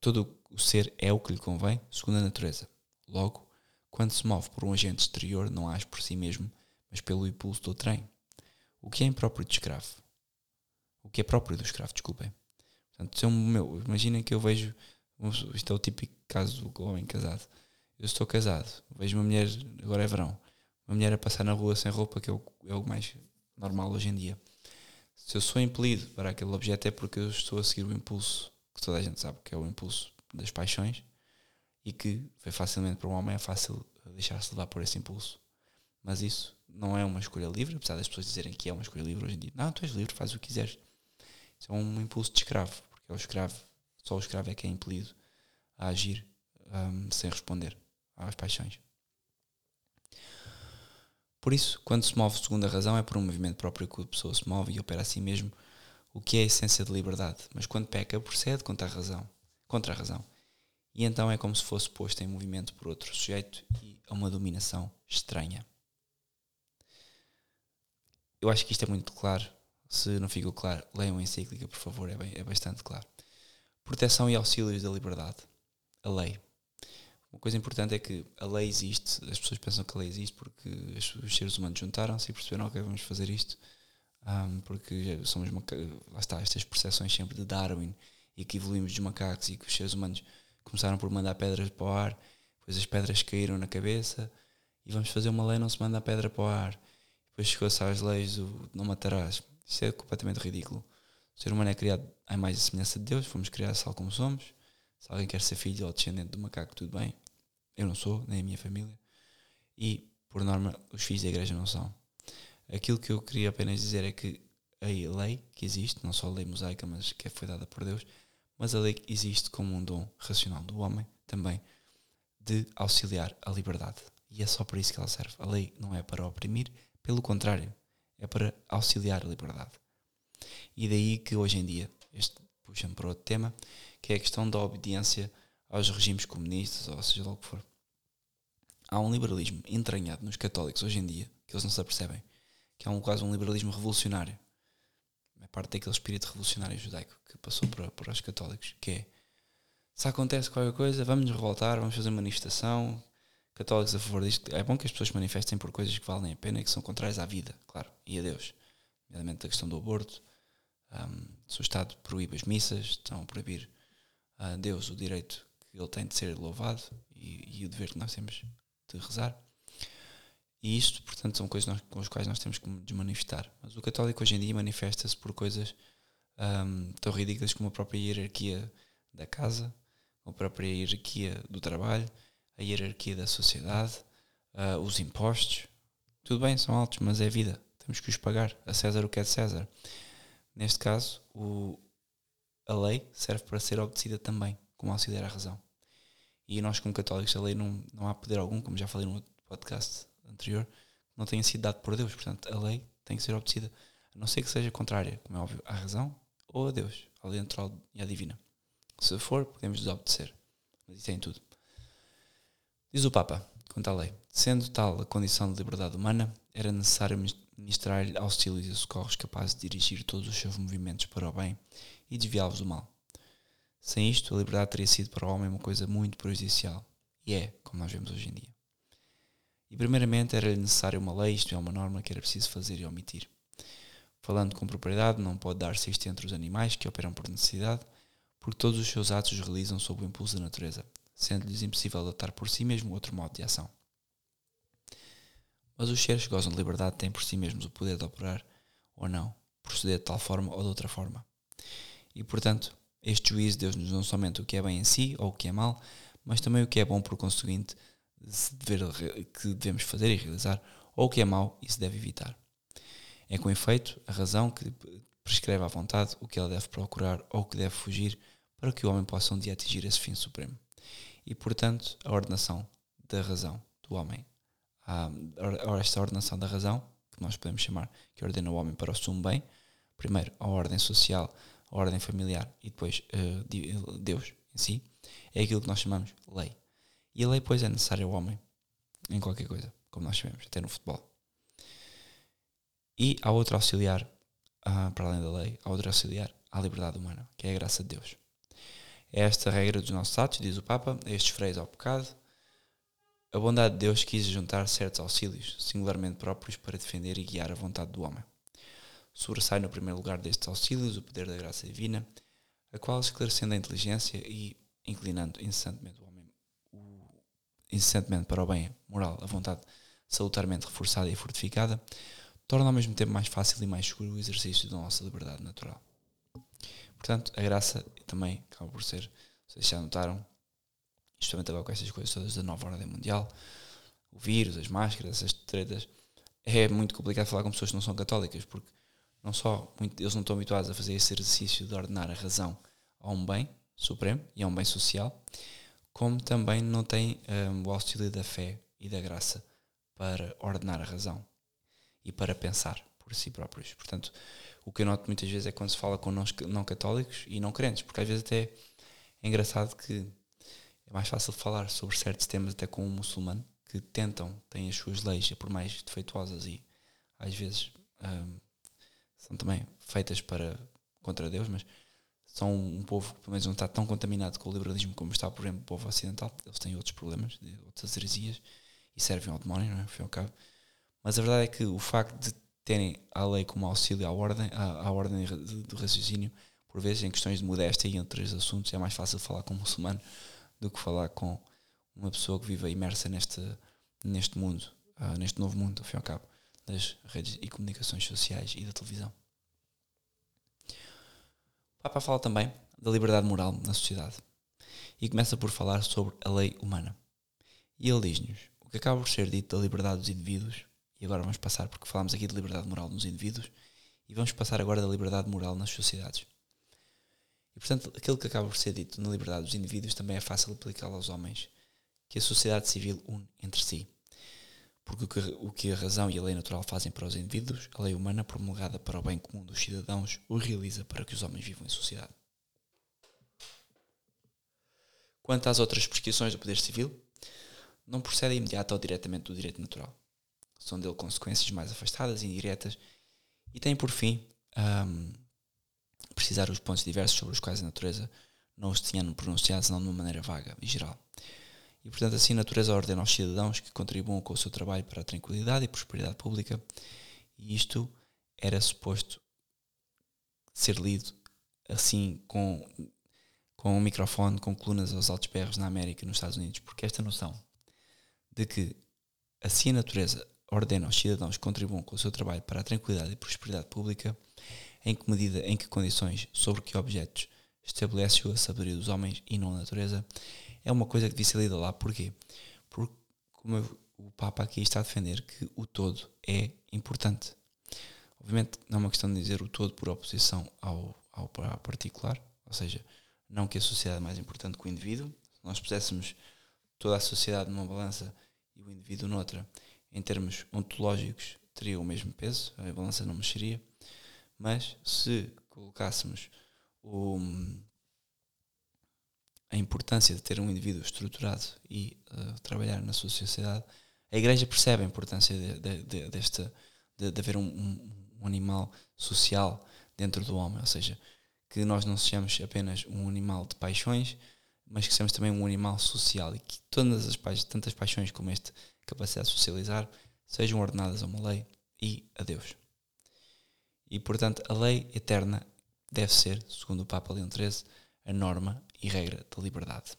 todo o ser é o que lhe convém, segundo a natureza. Logo, quando se move por um agente exterior, não age por si mesmo, mas pelo impulso do trem. O que é impróprio de escravo? O que é próprio do escravo, desculpem. Portanto, se eu, meu, imaginem que eu vejo, isto é o típico caso do homem casado. Eu estou casado, vejo uma mulher, agora é verão, uma mulher a passar na rua sem roupa, que é o, é o mais normal hoje em dia. Se eu sou impelido para aquele objeto é porque eu estou a seguir o impulso, que toda a gente sabe que é o impulso das paixões, e que foi facilmente para um homem é fácil deixar-se levar por esse impulso. Mas isso não é uma escolha livre, apesar das pessoas dizerem que é uma escolha livre hoje em dia. Não, tu és livre, faz o que quiseres. Isso é um impulso de escravo, porque é o escravo, só o escravo é que é impelido a agir um, sem responder às paixões. Por isso, quando se move segundo a razão, é por um movimento próprio que a pessoa se move e opera a si mesmo, o que é a essência de liberdade. Mas quando peca, procede contra a razão. Contra a razão. E então é como se fosse posto em movimento por outro sujeito e a uma dominação estranha. Eu acho que isto é muito claro. Se não ficou claro, leiam a encíclica, por favor, é, bem, é bastante claro. Proteção e auxílios da liberdade. A lei. Uma coisa importante é que a lei existe, as pessoas pensam que a lei existe porque os seres humanos juntaram-se e perceberam que vamos fazer isto, um, porque somos lá está, estas percepções sempre de Darwin e que evoluímos dos macacos e que os seres humanos começaram por mandar pedras para o ar, depois as pedras caíram na cabeça e vamos fazer uma lei não se manda a pedra para o ar. Depois chegou-se às leis do não matarás. Isso é completamente ridículo. O ser humano é criado à mais a semelhança de Deus, fomos criados tal como somos se alguém quer ser filho ou descendente do macaco, tudo bem. Eu não sou, nem a minha família. E, por norma, os filhos da igreja não são. Aquilo que eu queria apenas dizer é que a lei que existe, não só a lei mosaica, mas que foi dada por Deus, mas a lei existe como um dom racional do homem também de auxiliar a liberdade. E é só para isso que ela serve. A lei não é para oprimir, pelo contrário, é para auxiliar a liberdade. E daí que hoje em dia, este puxa-me para outro tema, que é a questão da obediência aos regimes comunistas, ou seja lá o que for. Há um liberalismo entranhado nos católicos hoje em dia, que eles não se apercebem, que é um, quase um liberalismo revolucionário. Parte daquele espírito revolucionário judaico que passou para, para os católicos, que é se acontece qualquer coisa, vamos nos revoltar, vamos fazer manifestação, católicos a favor disto. É bom que as pessoas manifestem por coisas que valem a pena e que são contrárias à vida, claro, e a Deus. Nomeadamente a questão do aborto. Um, se o Estado proíbe as missas, estão a proibir a Deus o direito que ele tem de ser louvado e, e o dever que nós temos de rezar. E isto, portanto, são coisas nós, com as quais nós temos que nos manifestar. Mas o católico hoje em dia manifesta-se por coisas um, tão ridículas como a própria hierarquia da casa, a própria hierarquia do trabalho, a hierarquia da sociedade, uh, os impostos. Tudo bem, são altos, mas é vida. Temos que os pagar. A César o que é de César. Neste caso, o, a lei serve para ser obedecida também, como auxiliar à razão. E nós, como católicos, a lei não, não há poder algum, como já falei no outro podcast anterior, não tenha sido dado por Deus. Portanto, a lei tem que ser obedecida, a não ser que seja contrária, como é óbvio, à razão ou a Deus, à lei natural e à divina. Se for, podemos desobedecer. Mas isso é em tudo. Diz o Papa, quanto à lei, sendo tal a condição de liberdade humana, era necessário ministrar-lhe auxílios e socorros capazes de dirigir todos os seus movimentos para o bem e desviá-los do mal. Sem isto, a liberdade teria sido para o homem uma coisa muito prejudicial. E é, como nós vemos hoje em dia. E primeiramente era necessária uma lei, isto é, uma norma que era preciso fazer e omitir. Falando com propriedade, não pode dar-se isto entre os animais que operam por necessidade, porque todos os seus atos os realizam sob o impulso da natureza, sendo-lhes impossível adotar por si mesmo outro modo de ação. Mas os seres que gozam de liberdade têm por si mesmos o poder de operar ou não, proceder de tal forma ou de outra forma. E portanto, este juízo Deus-nos não somente o que é bem em si ou o que é mal, mas também o que é bom por conseguinte dever, que devemos fazer e realizar, ou o que é mau e se deve evitar. É com efeito a razão que prescreve à vontade o que ela deve procurar ou o que deve fugir para que o homem possa um dia atingir esse fim supremo. E, portanto, a ordenação da razão do homem. Ah, esta ordenação da razão, que nós podemos chamar que ordena o homem para o sumo bem, primeiro, a ordem social a ordem familiar e depois uh, Deus em si, é aquilo que nós chamamos lei. E a lei, pois, é necessária ao homem em qualquer coisa, como nós sabemos, até no futebol. E há outro auxiliar, uh, para além da lei, há outro auxiliar à liberdade humana, que é a graça de Deus. É esta regra dos nossos atos, diz o Papa, estes freios ao pecado. A bondade de Deus quis juntar certos auxílios, singularmente próprios para defender e guiar a vontade do homem sobressai no primeiro lugar destes auxílios o poder da graça divina, a qual, esclarecendo a inteligência e inclinando incessantemente o, incessantemente para o bem moral, a vontade salutarmente reforçada e fortificada, torna ao mesmo tempo mais fácil e mais seguro o exercício da nossa liberdade natural. Portanto, a graça também acaba por ser, vocês já notaram, justamente agora com estas coisas todas da nova ordem mundial, o vírus, as máscaras, essas tretas, é muito complicado falar com pessoas que não são católicas, porque não só muito, eles não estão habituados a fazer esse exercício de ordenar a razão a um bem supremo e a um bem social, como também não têm um, o auxílio da fé e da graça para ordenar a razão e para pensar por si próprios. Portanto, o que eu noto muitas vezes é quando se fala com não católicos e não crentes, porque às vezes até é engraçado que é mais fácil falar sobre certos temas até com um muçulmano que tentam, têm as suas leis, por mais defeituosas e às vezes um, são também feitas para contra Deus, mas são um povo que pelo menos não está tão contaminado com o liberalismo como está, por exemplo, o povo ocidental. Eles têm outros problemas, outras heresias e servem ao demónio, não é? Fim ao cabo. Mas a verdade é que o facto de terem a lei como auxílio à ordem, à, à ordem de, de raciocínio, por vezes em questões de modéstia e entre os assuntos, é mais fácil falar com um muçulmano do que falar com uma pessoa que vive imersa neste, neste mundo, uh, neste novo mundo, ao fim e ao cabo, das redes e comunicações sociais e da televisão. O Papa fala também da liberdade moral na sociedade e começa por falar sobre a lei humana. E ele diz-nos o que acaba por ser dito da liberdade dos indivíduos, e agora vamos passar, porque falamos aqui de liberdade moral nos indivíduos, e vamos passar agora da liberdade moral nas sociedades. E portanto, aquilo que acaba por ser dito na liberdade dos indivíduos também é fácil aplicá-lo aos homens, que a sociedade civil une entre si. Porque o que, a razão e a lei natural fazem para os indivíduos, a lei humana, promulgada para o bem comum dos cidadãos, o realiza para que os homens vivam em sociedade. Quanto às outras prescrições do poder civil, não procedem imediato ou diretamente do direito natural. São dele consequências mais afastadas e indiretas e têm por fim um, precisar os pontos diversos sobre os quais a natureza não os tinha pronunciado, senão de uma maneira vaga e geral. E, portanto, assim natureza ordena aos cidadãos que contribuam com o seu trabalho para a tranquilidade e prosperidade pública, e isto era suposto ser lido assim com, com um microfone, com colunas aos altos berros na América e nos Estados Unidos, porque esta noção de que assim a natureza ordena aos cidadãos que contribuam com o seu trabalho para a tranquilidade e prosperidade pública em que medida, em que condições, sobre que objetos estabelece a sabedoria dos homens e não a natureza, é uma coisa que devia ser lida lá. Porquê? Porque, como o Papa aqui está a defender que o todo é importante. Obviamente, não é uma questão de dizer o todo por oposição ao, ao particular, ou seja, não que a sociedade é mais importante que o indivíduo. Se nós puséssemos toda a sociedade numa balança e o indivíduo noutra, em termos ontológicos, teria o mesmo peso, a balança não mexeria. Mas se colocássemos o, a importância de ter um indivíduo estruturado e uh, trabalhar na sua sociedade, a Igreja percebe a importância de, de, de, desta, de, de haver um, um, um, animal social dentro do homem, ou seja, que nós não sejamos apenas um animal de paixões, mas que sejamos também um animal social e que todas as paixões, tantas paixões como esta capacidade de socializar sejam ordenadas a uma lei e a Deus. E, portanto, a lei eterna deve ser, segundo o Papa Leão XIII, a norma e regra da liberdade.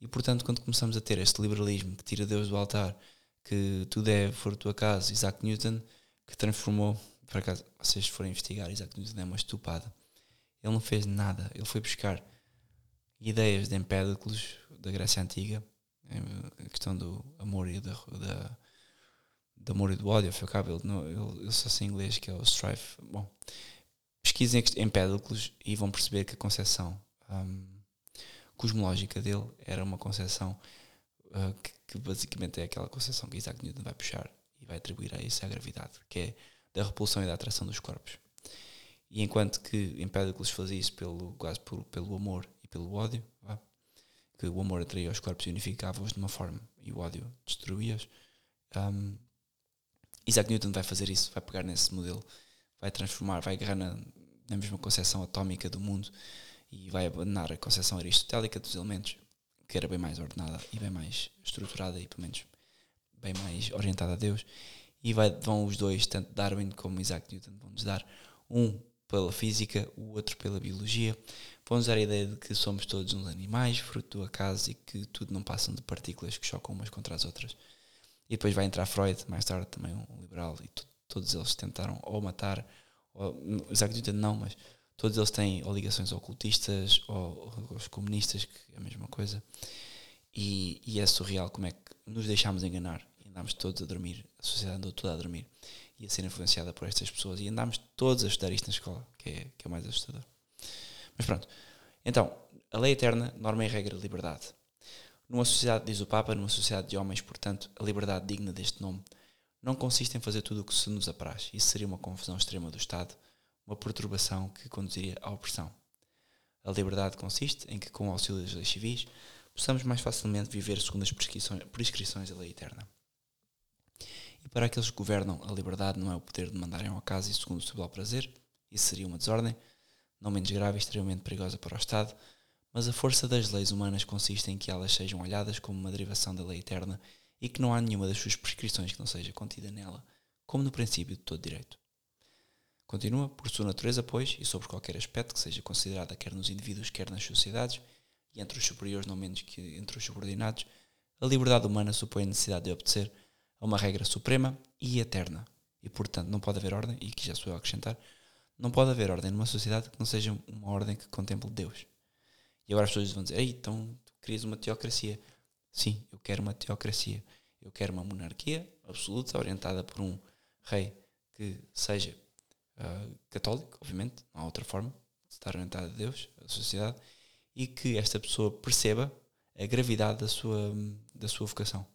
E, portanto, quando começamos a ter este liberalismo que tira Deus do altar, que tudo é for tua casa, Isaac Newton, que transformou, por acaso, vocês forem investigar, Isaac Newton é uma estupada. Ele não fez nada, ele foi buscar ideias de Empédocles, da Grécia Antiga, a questão do amor e da, da do amor e do ódio, foi cabo, ele, ele, ele só sei inglês, que é o strife. Bom, pesquisem Empédocles e vão perceber que a concepção um, cosmológica dele era uma concepção uh, que, que, basicamente é aquela concepção que Isaac Newton vai puxar e vai atribuir a isso a gravidade, que é da repulsão e da atração dos corpos. E enquanto que Empédocles fazia isso pelo, quase por, pelo amor e pelo ódio, que o amor atraía os corpos e unificava-os de uma forma e o ódio destruía-os, um, Isaac Newton vai fazer isso, vai pegar nesse modelo, vai transformar, vai agarrar na, na mesma concepção atómica do mundo e vai abandonar a concepção aristotélica dos elementos, que era bem mais ordenada e bem mais estruturada e pelo menos bem mais orientada a Deus. E vai, vão os dois, tanto Darwin como Isaac Newton, vão-nos dar um pela física, o outro pela biologia. Vão-nos dar a ideia de que somos todos uns animais, fruto do acaso e que tudo não passam de partículas que chocam umas contra as outras. E depois vai entrar Freud, mais tarde também um liberal, e todos eles tentaram ou matar, ou, Isaac Newton não, mas todos eles têm ou ligações ocultistas ou, ou os comunistas, que é a mesma coisa. E, e é surreal como é que nos deixámos enganar andámos todos a dormir, a sociedade andou toda a dormir e a ser influenciada por estas pessoas e andámos todos a estudar isto na escola, que é, que é mais assustador. Mas pronto, então, a lei eterna, norma e regra de liberdade. Numa sociedade, diz o Papa, numa sociedade de homens, portanto, a liberdade digna deste nome não consiste em fazer tudo o que se nos apraz. Isso seria uma confusão extrema do Estado, uma perturbação que conduziria à opressão. A liberdade consiste em que, com o auxílio das leis civis, possamos mais facilmente viver segundo as prescrições, da lei eterna. E para aqueles que governam, a liberdade não é o poder de mandarem ao caso e segundo o seu belo prazer, isso seria uma desordem, não menos grave e extremamente perigosa para o Estado, mas a força das leis humanas consiste em que elas sejam olhadas como uma derivação da lei eterna e que não há nenhuma das suas prescrições que não seja contida nela, como no princípio de todo direito. Continua, por sua natureza, pois, e sobre qualquer aspecto que seja considerada quer nos indivíduos, quer nas sociedades, e entre os superiores não menos que entre os subordinados, a liberdade humana supõe a necessidade de obedecer a uma regra suprema e eterna. E, portanto, não pode haver ordem, e aqui já sou eu a acrescentar, não pode haver ordem numa sociedade que não seja uma ordem que contemple Deus. E agora as pessoas vão dizer, ei, então tu querias uma teocracia. Sim, eu quero uma teocracia. Eu quero uma monarquia absoluta, orientada por um rei que seja uh, católico, obviamente, não há outra forma de estar orientado a Deus, a sociedade, e que esta pessoa perceba a gravidade da sua, da sua vocação.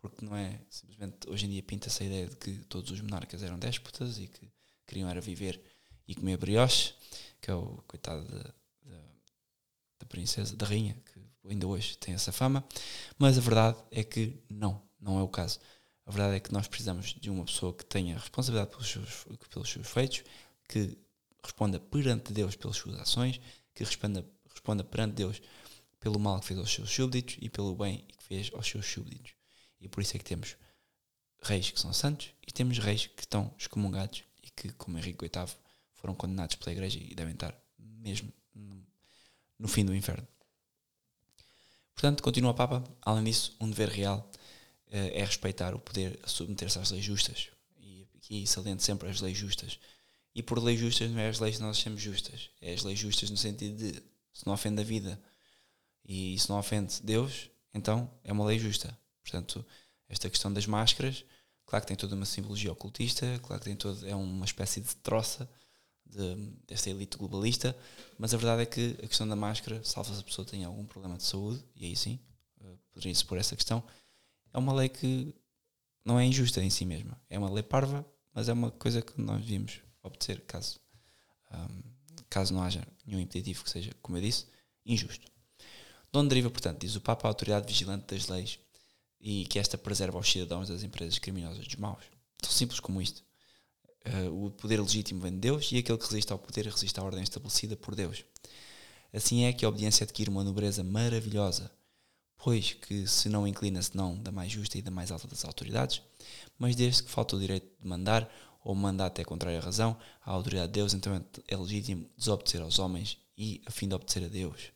Porque não é simplesmente, hoje em dia pinta-se a ideia de que todos os monarcas eram déspotas e que queriam era viver e comer brioche, que é o coitado da, da, da princesa, da rainha, que ainda hoje tem essa fama, mas a verdade é que não, não é o caso. A verdade é que nós precisamos de uma pessoa que tenha responsabilidade pelos seus, pelos seus feitos, que responda perante Deus pelas suas ações, que responda, responda perante Deus pelo mal que fez aos seus súbditos e pelo bem que fez aos seus súbditos. E por isso é que temos reis que são santos e temos reis que estão excomungados e que, como Henrique VIII, foram condenados pela Igreja e devem estar mesmo no, fim do inferno. Portanto, continua o Papa, além disso, um dever real é respeitar o poder submeter-se às leis justas. E aqui saliento sempre as leis justas. E por leis justas não é as leis que nós achamos justas, é as leis justas no sentido de se não ofende a vida e se não ofende Deus, então é uma lei justa. Portanto, esta questão das máscaras, claro que tem toda uma simbologia ocultista, claro que tem todo, é uma espécie de troça de, desta elite globalista, mas a verdade é que a questão da máscara, salvo se a pessoa tem algum problema de saúde, e aí sim, eh, poderia-se por essa questão, é uma lei que não é injusta em si mesma. É uma lei parva, mas é uma coisa que nós devíamos obedecer caso, um, caso não haja nenhum impeditivo que seja, como eu disse, injusto. De onde deriva, portanto, diz o Papa, a autoridade vigilante das leis e que esta preserva os cidadãos das empresas criminosas dos maus. Tão simples como isto. Uh, o poder legítimo vem de Deus e aquele que resiste ao poder resiste à ordem estabelecida por Deus. Assim é que a obediência adquire uma nobreza maravilhosa, pois que se não inclina senão da mais justa e da mais alta das autoridades, mas desde que falta o direito de mandar ou manda até contrário à razão, à autoridade de Deus, então é legítimo desobedecer aos homens e a fim de obedecer a Deus.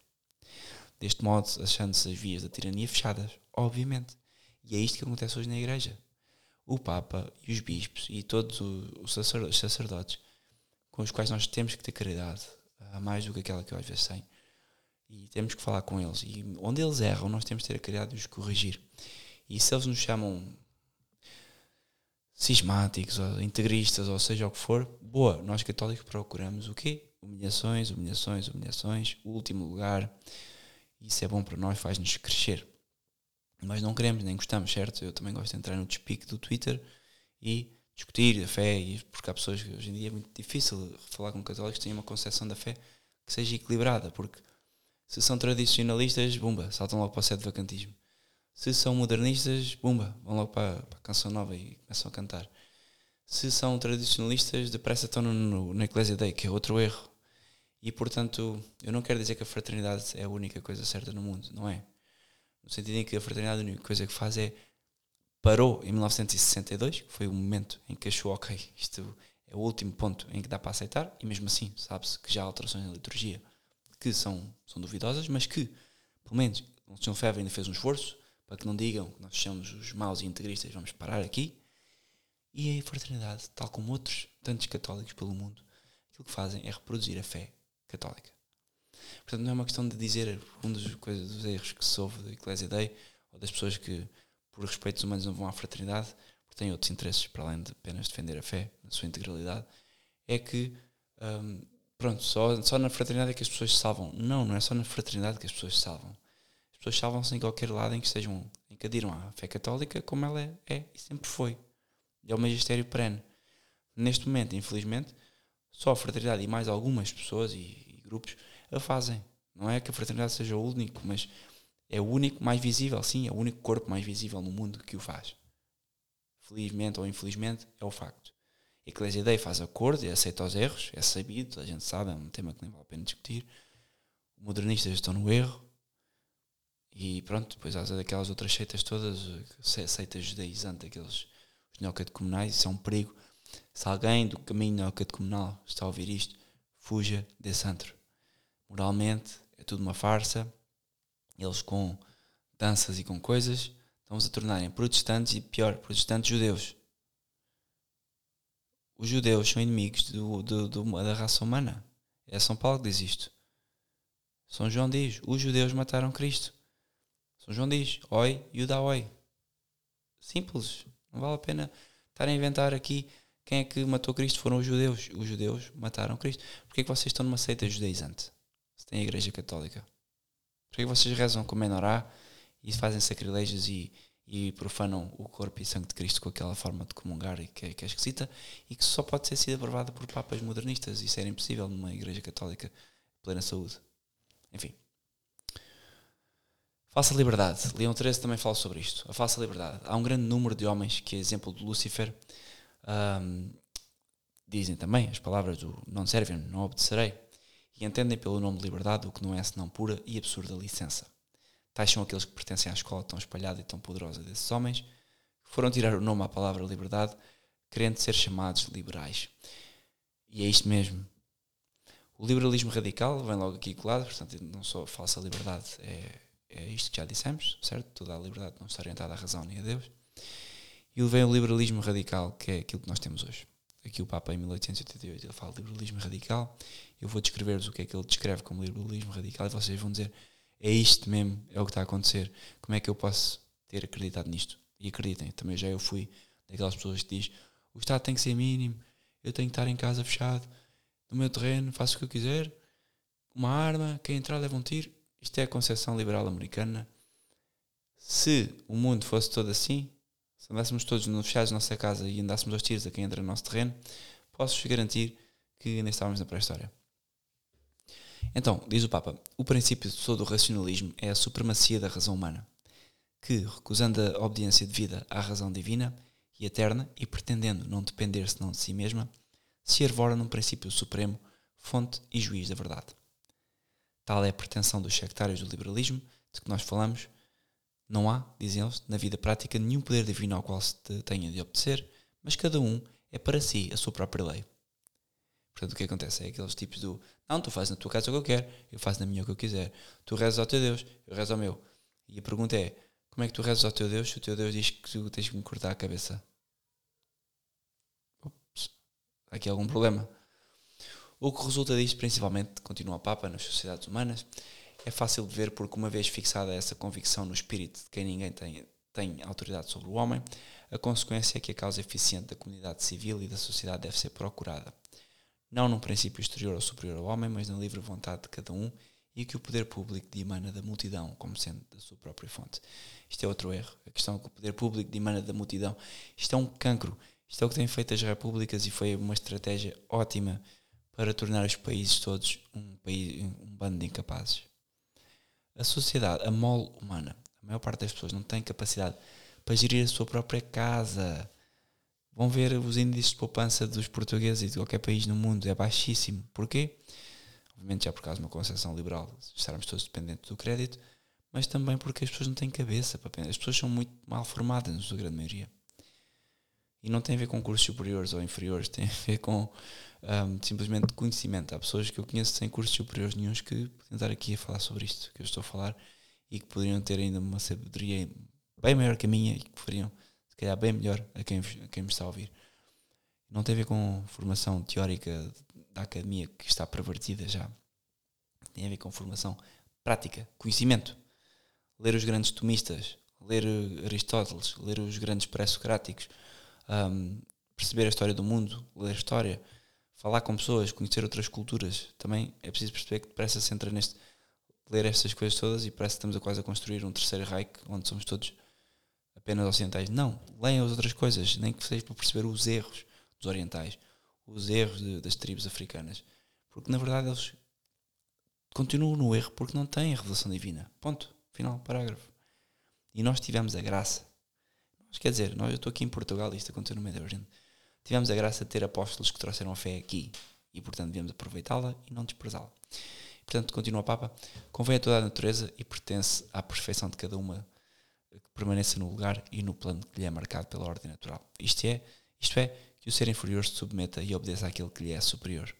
Deste modo, achando-se as vias da tirania fechadas, obviamente. E é isto que acontece hoje na Igreja o Papa e os bispos e todos os sacerdotes com os quais nós temos que ter caridade, a mais do que aquela que eu às vezes tenho, e temos que falar com eles. E onde eles erram, nós temos que ter a caridade de os corrigir. E se eles nos chamam cismáticos ou integristas, ou seja o que for, boa, nós católicos procuramos o quê? Humilhações, humilhações, humilhações, o último lugar. Isso é bom para nós, faz-nos crescer mas não queremos nem gostamos, certo? Eu também gosto de entrar no despique do Twitter e discutir a fé, e porque há pessoas que hoje em dia é muito difícil falar com católicos que têm uma concepção da fé que seja equilibrada, porque se são tradicionalistas, bumba, saltam logo para o set de vacantismo. Se são modernistas, bumba, vão logo para, para a canção nova e começam a cantar. Se são tradicionalistas, depressa estão no, no, na Eclésia Day, que é outro erro. E portanto, eu não quero dizer que a fraternidade é a única coisa certa no mundo, não é? no sentido em que a fraternidade a única coisa que faz é parou em 1962, que foi o momento em que achou, ok, isto é o último ponto em que dá para aceitar, e mesmo assim sabe-se que já há alterações na liturgia que são, são duvidosas, mas que, pelo menos, o Sr. Febre ainda fez um esforço para que não digam que nós somos os maus e integristas, vamos parar aqui. E a fraternidade, tal como outros tantos católicos pelo mundo, aquilo que fazem é reproduzir a fé católica. Portanto, não é uma questão de dizer um dos, coisas, dos erros que se ouve da Eclésia Day ou das pessoas que, por respeitos humanos, não vão à fraternidade porque têm outros interesses para além de apenas defender a fé na sua integralidade. É que, um, pronto, só, só na fraternidade é que as pessoas salvam. Não, não é só na fraternidade que as pessoas salvam. As pessoas salvam-se em qualquer lado em que estejam, em que adiram à fé católica como ela é, é e sempre foi. é o magistério perene. Neste momento, infelizmente, só a fraternidade e mais algumas pessoas e, e grupos a fazem. Não é que a fraternidade seja o único, mas é o único mais visível, sim, é o único corpo mais visível no mundo que o faz. Felizmente ou infelizmente, é o facto. A Eclésia Dei faz acordo e aceita os erros, é sabido, a gente sabe, é um tema que nem vale a pena discutir. Modernistas estão no erro. E pronto, depois há daquelas outras seitas todas, seitas judaizantes, aqueles os neocatecumenais, isso é um perigo. Se alguém do caminho neocatecumenal está a ouvir isto, fuja desse antro. Moralmente, é tudo uma farsa. Eles com danças e com coisas estão-se a tornarem protestantes e, pior, protestantes judeus os judeus são inimigos do, do, do, da raça humana. É São Paulo que diz isto. São João diz: os judeus mataram Cristo. São João diz: oi, Yuda oi. Simples. Não vale a pena estar a inventar aqui quem é que matou Cristo. Foram os judeus. Os judeus mataram Cristo. Porquê é que vocês estão numa seita judaizante? Se tem a Igreja Católica. Porquê é que vocês rezam com menorá e fazem sacrilégios e, e profanam o corpo e sangue de Cristo com aquela forma de comungar e que, que é esquisita e que só pode ser sido aprovada por papas modernistas. Isso era impossível numa igreja católica plena saúde. Enfim. Falsa liberdade. Leão 13 também fala sobre isto. A falsa liberdade. Há um grande número de homens que, exemplo de Lúcifer, um, dizem também as palavras do não servem, não obedecerei, e entendem pelo nome de liberdade o que não é senão pura e absurda licença. Tais são aqueles que pertencem à escola tão espalhada e tão poderosa desses homens, que foram tirar o nome à palavra liberdade, querendo ser chamados liberais. E é isto mesmo. O liberalismo radical vem logo aqui colado, portanto, não só falsa liberdade, é, é isto que já dissemos, certo? Toda a liberdade não está orientada à razão nem a Deus. E vem o liberalismo radical, que é aquilo que nós temos hoje. Aqui o Papa, em 1888, ele fala liberalismo radical. Eu vou descrever-vos o que é que ele descreve como liberalismo radical e vocês vão dizer é isto mesmo, é o que está a acontecer. Como é que eu posso ter acreditado nisto? E acreditem, também já eu fui daquelas pessoas que diz o Estado tem que ser mínimo, eu tenho que estar em casa fechado, no meu terreno, faço o que eu quiser, uma arma, quem entrar leva um tiro. Isto é a concepção liberal americana. Se o mundo fosse todo assim, se andássemos todos fechados na nossa casa e andássemos aos tiros a quem entra no nosso terreno, posso-vos garantir que nem estávamos na pré-história. Então, diz o Papa, o princípio de todo o racionalismo é a supremacia da razão humana, que, recusando a obediência devida à razão divina e eterna e pretendendo não depender senão de si mesma, se arvora num princípio supremo, fonte e juiz da verdade. Tal é a pretensão dos sectários do liberalismo, de que nós falamos. Não há, dizem eles, na vida prática nenhum poder divino ao qual se tenha de obedecer, mas cada um é para si a sua própria lei. Portanto, o que acontece é aqueles tipos do não, tu fazes na tua casa o que eu quero, eu faço na minha o que eu quiser. Tu rezas ao teu Deus, eu rezo ao meu. E a pergunta é: como é que tu rezas ao teu Deus se o teu Deus diz que tu tens que me cortar a cabeça? Aqui há algum problema. O que resulta disto, principalmente, continua o Papa, nas sociedades humanas, é fácil de ver porque, uma vez fixada essa convicção no espírito de quem ninguém tem, tem autoridade sobre o homem, a consequência é que a causa eficiente da comunidade civil e da sociedade deve ser procurada não num princípio exterior ou superior ao homem, mas na livre vontade de cada um e que o poder público dimana da multidão, como sendo da sua própria fonte. Isto é outro erro. A questão é que o poder público dimana da multidão. Isto é um cancro. Isto é o que têm feito as repúblicas e foi uma estratégia ótima para tornar os países todos um, país, um bando de incapazes. A sociedade, a mole humana, a maior parte das pessoas não tem capacidade para gerir a sua própria casa vão ver os índices de poupança dos portugueses e de qualquer país no mundo é baixíssimo. Porquê? Obviamente já por causa de uma concepção liberal, estarmos todos dependentes do crédito, mas também porque as pessoas não têm cabeça para As pessoas são muito mal formadas, na sua grande maioria. E não tem a ver com cursos superiores ou inferiores, tem a ver com um, simplesmente conhecimento. Há pessoas que eu conheço sem cursos superiores nenhums que podem estar aqui a falar sobre isto que eu estou a falar e que poderiam ter ainda uma sabedoria bem maior que a minha e que fariam se calhar bem melhor a quem, a quem me está a ouvir. Não tem a ver com formação teórica da academia que está pervertida já. Tem a ver com formação prática, conhecimento. Ler os grandes tomistas, ler Aristóteles, ler os grandes pré-socráticos, um, perceber a história do mundo, ler história, falar com pessoas, conhecer outras culturas. Também é preciso perceber que depressa se entra neste. ler estas coisas todas e parece que estamos a quase a construir um terceiro Reich onde somos todos apenas ocidentais. Não, leiam as outras coisas, nem que seja para perceber os erros dos orientais, os erros de, das tribos africanas. Porque na verdade eles continuam no erro porque não têm a revelação divina. Ponto. Final, parágrafo. E nós tivemos a graça. Mas, quer dizer, nós, eu estou aqui em Portugal e isto aconteceu no meio da gente. Tivemos a graça de ter apóstolos que trouxeram a fé aqui. E portanto devemos aproveitá-la e não desprezá-la. Portanto, continua o Papa, convém a toda a natureza e pertence à perfeição de cada uma que permaneça no lugar e no plano que lhe é marcado pela ordem natural. Isto é, isto é, que o ser inferior se submeta e obedeça àquele que lhe é superior.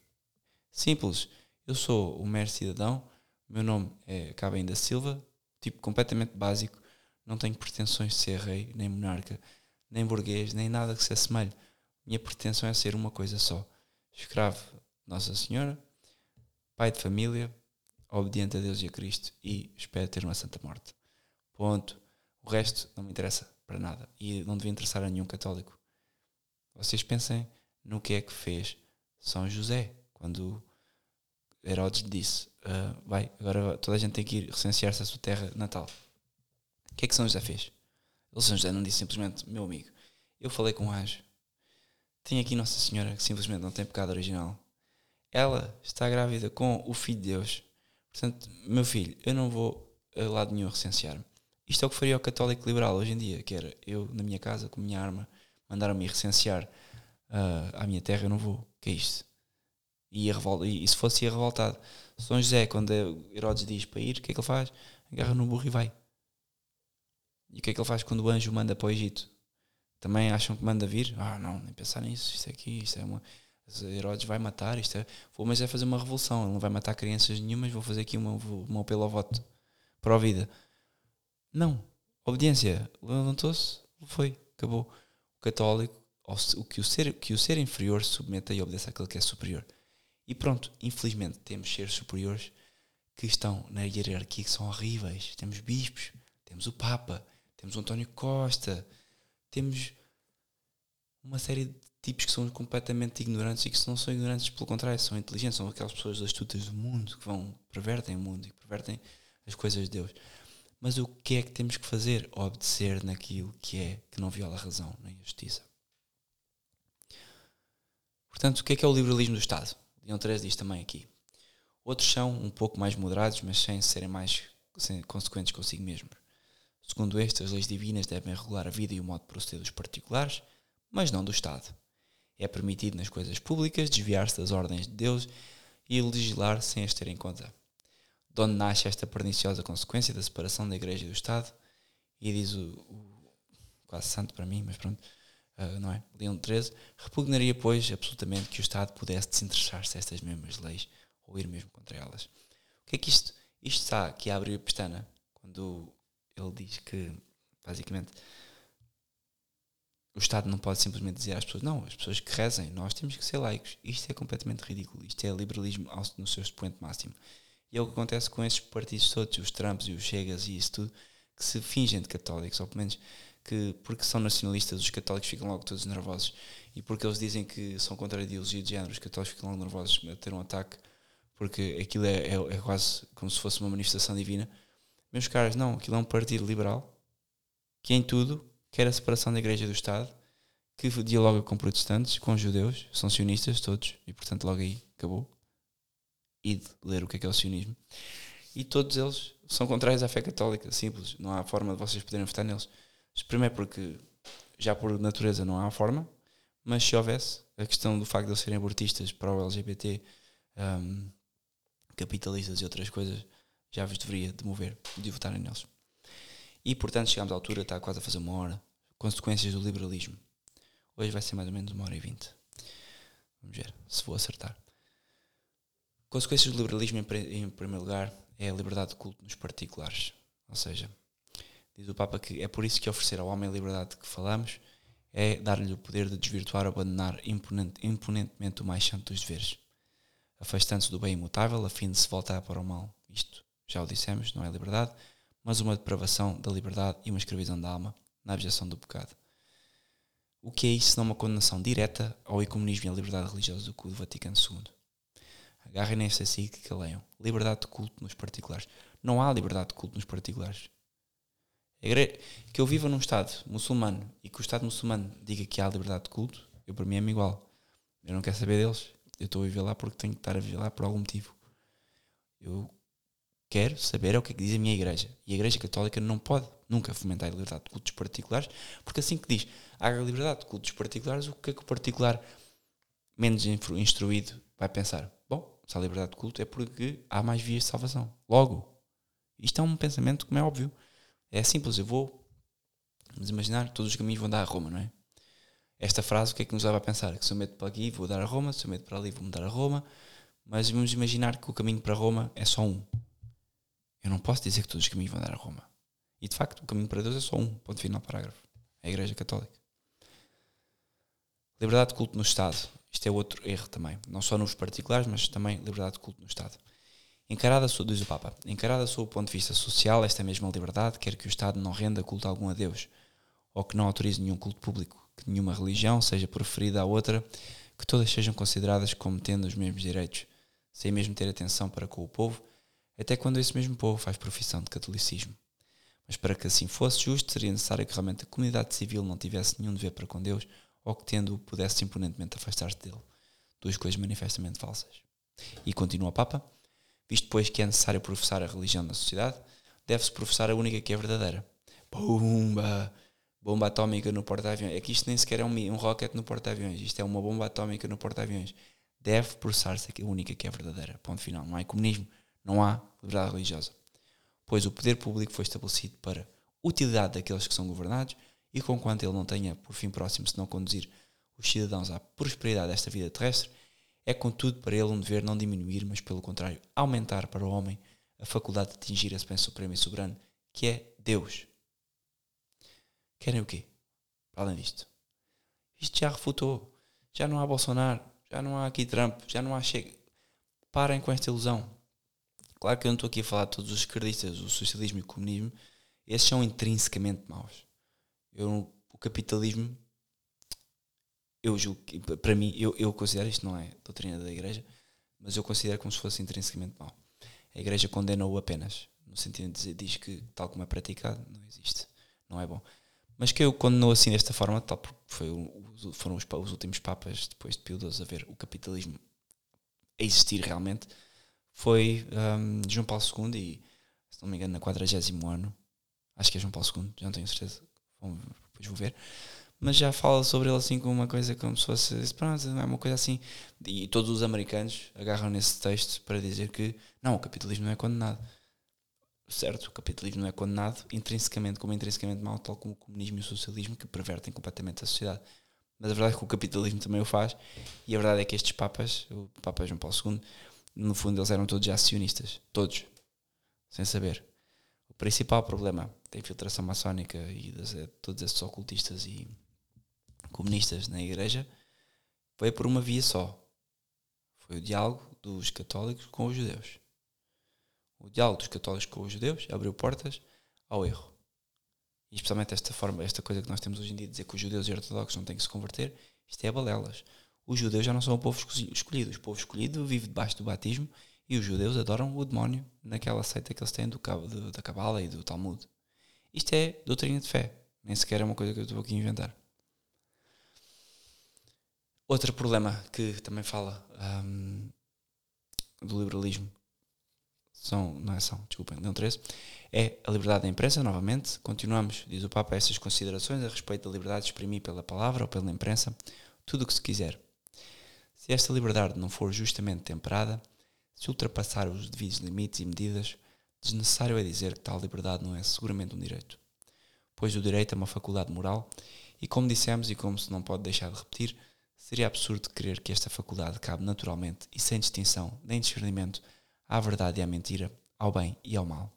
Simples. Eu sou um mero cidadão, meu nome é Cabem da Silva, tipo completamente básico, não tenho pretensões de ser rei, nem monarca, nem burguês, nem nada que se assemelhe. Minha pretensão é ser uma coisa só: escravo Nossa Senhora, pai de família, obediente a Deus e a Cristo e espero ter uma santa morte. Ponto. O resto não me interessa para nada e não devia interessar a nenhum católico. Vocês pensem no que é que fez São José quando Herodes disse: uh, Vai, agora toda a gente tem que ir recensear-se a sua terra natal. O que é que São José fez? Ele, São José, não disse simplesmente: Meu amigo, eu falei com um anjo. Tem aqui Nossa Senhora que simplesmente não tem pecado original. Ela está grávida com o Filho de Deus. Portanto, meu filho, eu não vou a lado nenhum recensear-me. Isto é o que faria o católico liberal hoje em dia, que era eu, na minha casa, com a minha arma, mandaram-me recensear uh, à minha terra, eu não vou. que é isto? E, revolta, e, se fosse ir revoltado, São José, quando Herodes diz para ir, o que é que ele faz? Agarra no burro e vai. E o que é que ele faz quando o anjo manda para o Egito? Também acham que manda vir? Ah, não, nem pensar nisso, isto é aqui, isto é uma. Herodes vai matar, isto é. Vou, mas é fazer uma revolução, ele não vai matar crianças nenhumas, vou fazer aqui uma, uma apelo ao voto para a vida. Não. Obediência. Levantou-se, foi, acabou. O católico, o que o ser, que o ser inferior submeta e obedeça àquele que é superior. E pronto, infelizmente temos seres superiores que estão na hierarquia que são horríveis. Temos bispos, temos o Papa, temos o António Costa, temos uma série de tipos que são completamente ignorantes e que não são ignorantes, pelo contrário, são inteligentes, são aquelas pessoas astutas do mundo que vão, pervertem o mundo e pervertem as coisas de Deus. Mas o que é que temos que fazer? Obedecer naquilo que é, que não viola a razão nem a justiça. Portanto, o que é que é o liberalismo do Estado? Leão 13 diz também aqui. Outros são um pouco mais moderados, mas sem serem mais consequentes consigo mesmos. Segundo este, as leis divinas devem regular a vida e o modo de proceder dos particulares, mas não do Estado. É permitido nas coisas públicas desviar-se das ordens de Deus e legislar sem as ter em conta. De onde nasce esta perniciosa consequência da separação da Igreja e do Estado? E diz o, o quase santo para mim, mas pronto, uh, não é? Leão XIII, repugnaria, pois, absolutamente que o Estado pudesse desinteressar-se destas mesmas leis ou ir mesmo contra elas. O que é que isto, isto está aqui a abrir a pestana quando ele diz que, basicamente, o Estado não pode simplesmente dizer às pessoas, não, as pessoas que rezem, nós temos que ser laicos. Isto é completamente ridículo. Isto é liberalismo no seu expoente máximo. E é o que acontece com esses partidos todos, os Trumps e os Chegas e isso tudo, que se fingem de católicos, ou pelo menos que, porque são nacionalistas, os católicos ficam logo todos nervosos. E porque eles dizem que são contra a ideologia de género, os católicos ficam logo nervosos a ter um ataque, porque aquilo é, é, é quase como se fosse uma manifestação divina. Meus caros, não, aquilo é um partido liberal que em tudo quer a separação da igreja do Estado, que dialoga com protestantes, com judeus, são sionistas todos, e portanto logo aí acabou. E de ler o que é que é o sionismo. E todos eles são contrários à fé católica, simples. Não há forma de vocês poderem votar neles. Primeiro porque já por natureza não há forma, mas se houvesse a questão do facto de eles serem abortistas para o LGBT, um, capitalistas e outras coisas, já vos deveria demover de votarem neles. E portanto chegamos à altura, está quase a fazer uma hora. Consequências do liberalismo. Hoje vai ser mais ou menos uma hora e vinte. Vamos ver se vou acertar. Consequências do liberalismo, em, primeiro lugar, é a liberdade de culto nos particulares. Ou seja, diz o Papa que é por isso que oferecer ao homem a liberdade de que falamos é dar-lhe o poder de desvirtuar ou abandonar imponente, imponentemente o mais santo dos deveres, afastando-se do bem imutável a fim de se voltar para o mal. Isto, já o dissemos, não é liberdade, mas uma depravação da liberdade e uma escravidão da alma na abjeção do pecado. O que é isso senão uma condenação direta ao ecumenismo e à liberdade religiosa do Vaticano II? Agarrem nesta que leiam. Liberdade de culto nos particulares. Não há liberdade de culto nos particulares. que eu viva num Estado muçulmano e que o Estado muçulmano diga que há liberdade de culto, eu para mim é-me igual. Eu não quero saber deles. Eu estou a viver lá porque tenho que estar a viver lá por algum motivo. Eu quero saber é o que é que diz a minha igreja. E a igreja católica não pode nunca fomentar a liberdade de cultos particulares, porque assim que diz, há liberdade de cultos particulares, o que é que o particular menos instruído vai pensar? Bom, se há liberdade de culto é porque há mais vias de salvação. Logo, isto é um pensamento como é óbvio. É simples, eu vou, vamos imaginar, todos os caminhos vão dar a Roma, não é? Esta frase, o que é que nos leva a pensar? Que se eu meto para aqui, vou dar a Roma, se eu meto para ali, vou mudar a Roma, mas vamos imaginar que o caminho para Roma é só um. Eu não posso dizer que todos os caminhos vão dar a Roma. E de facto, o caminho para Deus é só um, ponto final, parágrafo. É a Igreja Católica. Liberdade de culto no Estado. Isto é outro erro também. Não só nos particulares, mas também liberdade de culto no Estado. Encarada, diz o Papa, encarada sob o ponto de vista social, esta mesma liberdade quer que o Estado não renda culto algum a Deus, ou que não autorize nenhum culto público, que nenhuma religião seja preferida à outra, que todas sejam consideradas como tendo os mesmos direitos, sem mesmo ter atenção para com o povo, até quando esse mesmo povo faz profissão de catolicismo. Mas para que assim fosse justo, seria necessário que realmente a comunidade civil não tivesse nenhum dever para com Deus, ou que tendo-o pudesse imponentemente afastar-se dele. Duas coisas manifestamente falsas. E continua o Papa, visto pois que é necessário professar a religião na sociedade, deve-se professar a única que é verdadeira. Pumba! Bomba atómica no porta-aviões. É que isto nem sequer é um, um rocket no porta-aviões. Isto é uma bomba atómica no porta-aviões. Deve processar-se a única que é verdadeira. Ponto final. Não há comunismo. Não há liberdade religiosa. Pois o poder público foi estabelecido para utilidade daqueles que são governados e conquanto ele não tenha por fim próximo se não conduzir os cidadãos à prosperidade desta vida terrestre, é contudo para ele um dever não diminuir, mas pelo contrário, aumentar para o homem a faculdade de atingir esse bem supremo e soberano, que é Deus. Querem o quê? Para além disto. Isto já refutou. Já não há Bolsonaro, já não há aqui Trump, já não há Chega. Parem com esta ilusão. Claro que eu não estou aqui a falar de todos os esquerdistas, o socialismo e o comunismo, esses são intrinsecamente maus. Eu, o capitalismo, eu julgo que, para mim, eu, eu considero, isto não é doutrina da igreja, mas eu considero como se fosse intrinsecamente mau. A igreja condena-o apenas, no sentido de dizer, diz que, tal como é praticado, não existe, não é bom. Mas que eu condenou assim desta forma, tal porque foi, foram os, os últimos papas, depois de Pio XII, a ver o capitalismo a existir realmente, foi um, João Paulo II e, se não me engano, na 40 ano, acho que é João Paulo II, já não tenho certeza, depois vou ver, mas já fala sobre ele assim como uma coisa como se fosse, pronto, é uma coisa assim, e todos os americanos agarram nesse texto para dizer que não, o capitalismo não é condenado. Certo, o capitalismo não é condenado intrinsecamente como intrinsecamente mau, tal como o comunismo e o socialismo que pervertem completamente a sociedade. Mas a verdade é que o capitalismo também o faz, e a verdade é que estes papas, o Papa João Paulo II, no fundo eles eram todos acionistas, todos, sem saber. O principal problema da infiltração maçónica e de eh, todos esses ocultistas e comunistas na igreja foi por uma via só. Foi o diálogo dos católicos com os judeus. O diálogo dos católicos com os judeus abriu portas ao erro. E especialmente esta forma, esta coisa que nós temos hoje em dia de dizer que os judeus e ortodoxos não têm que se converter, isto é balelas. Os judeus já não são o povo escolhido. O povo escolhido vive debaixo do batismo e os judeus adoram o demónio naquela seita que eles têm do, do, da Cabala e do Talmud. Isto é doutrina de fé. Nem sequer é uma coisa que eu estou aqui a inventar. Outro problema que também fala um, do liberalismo são, não é são, desculpem, não 13, é a liberdade da imprensa, novamente. Continuamos, diz o Papa, essas considerações a respeito da liberdade de exprimir pela palavra ou pela imprensa tudo o que se quiser. Se esta liberdade não for justamente temperada, se ultrapassar os devidos limites e medidas, desnecessário é dizer que tal liberdade não é seguramente um direito, pois o direito é uma faculdade moral e, como dissemos e como se não pode deixar de repetir, seria absurdo crer que esta faculdade cabe naturalmente e sem distinção nem discernimento à verdade e à mentira, ao bem e ao mal.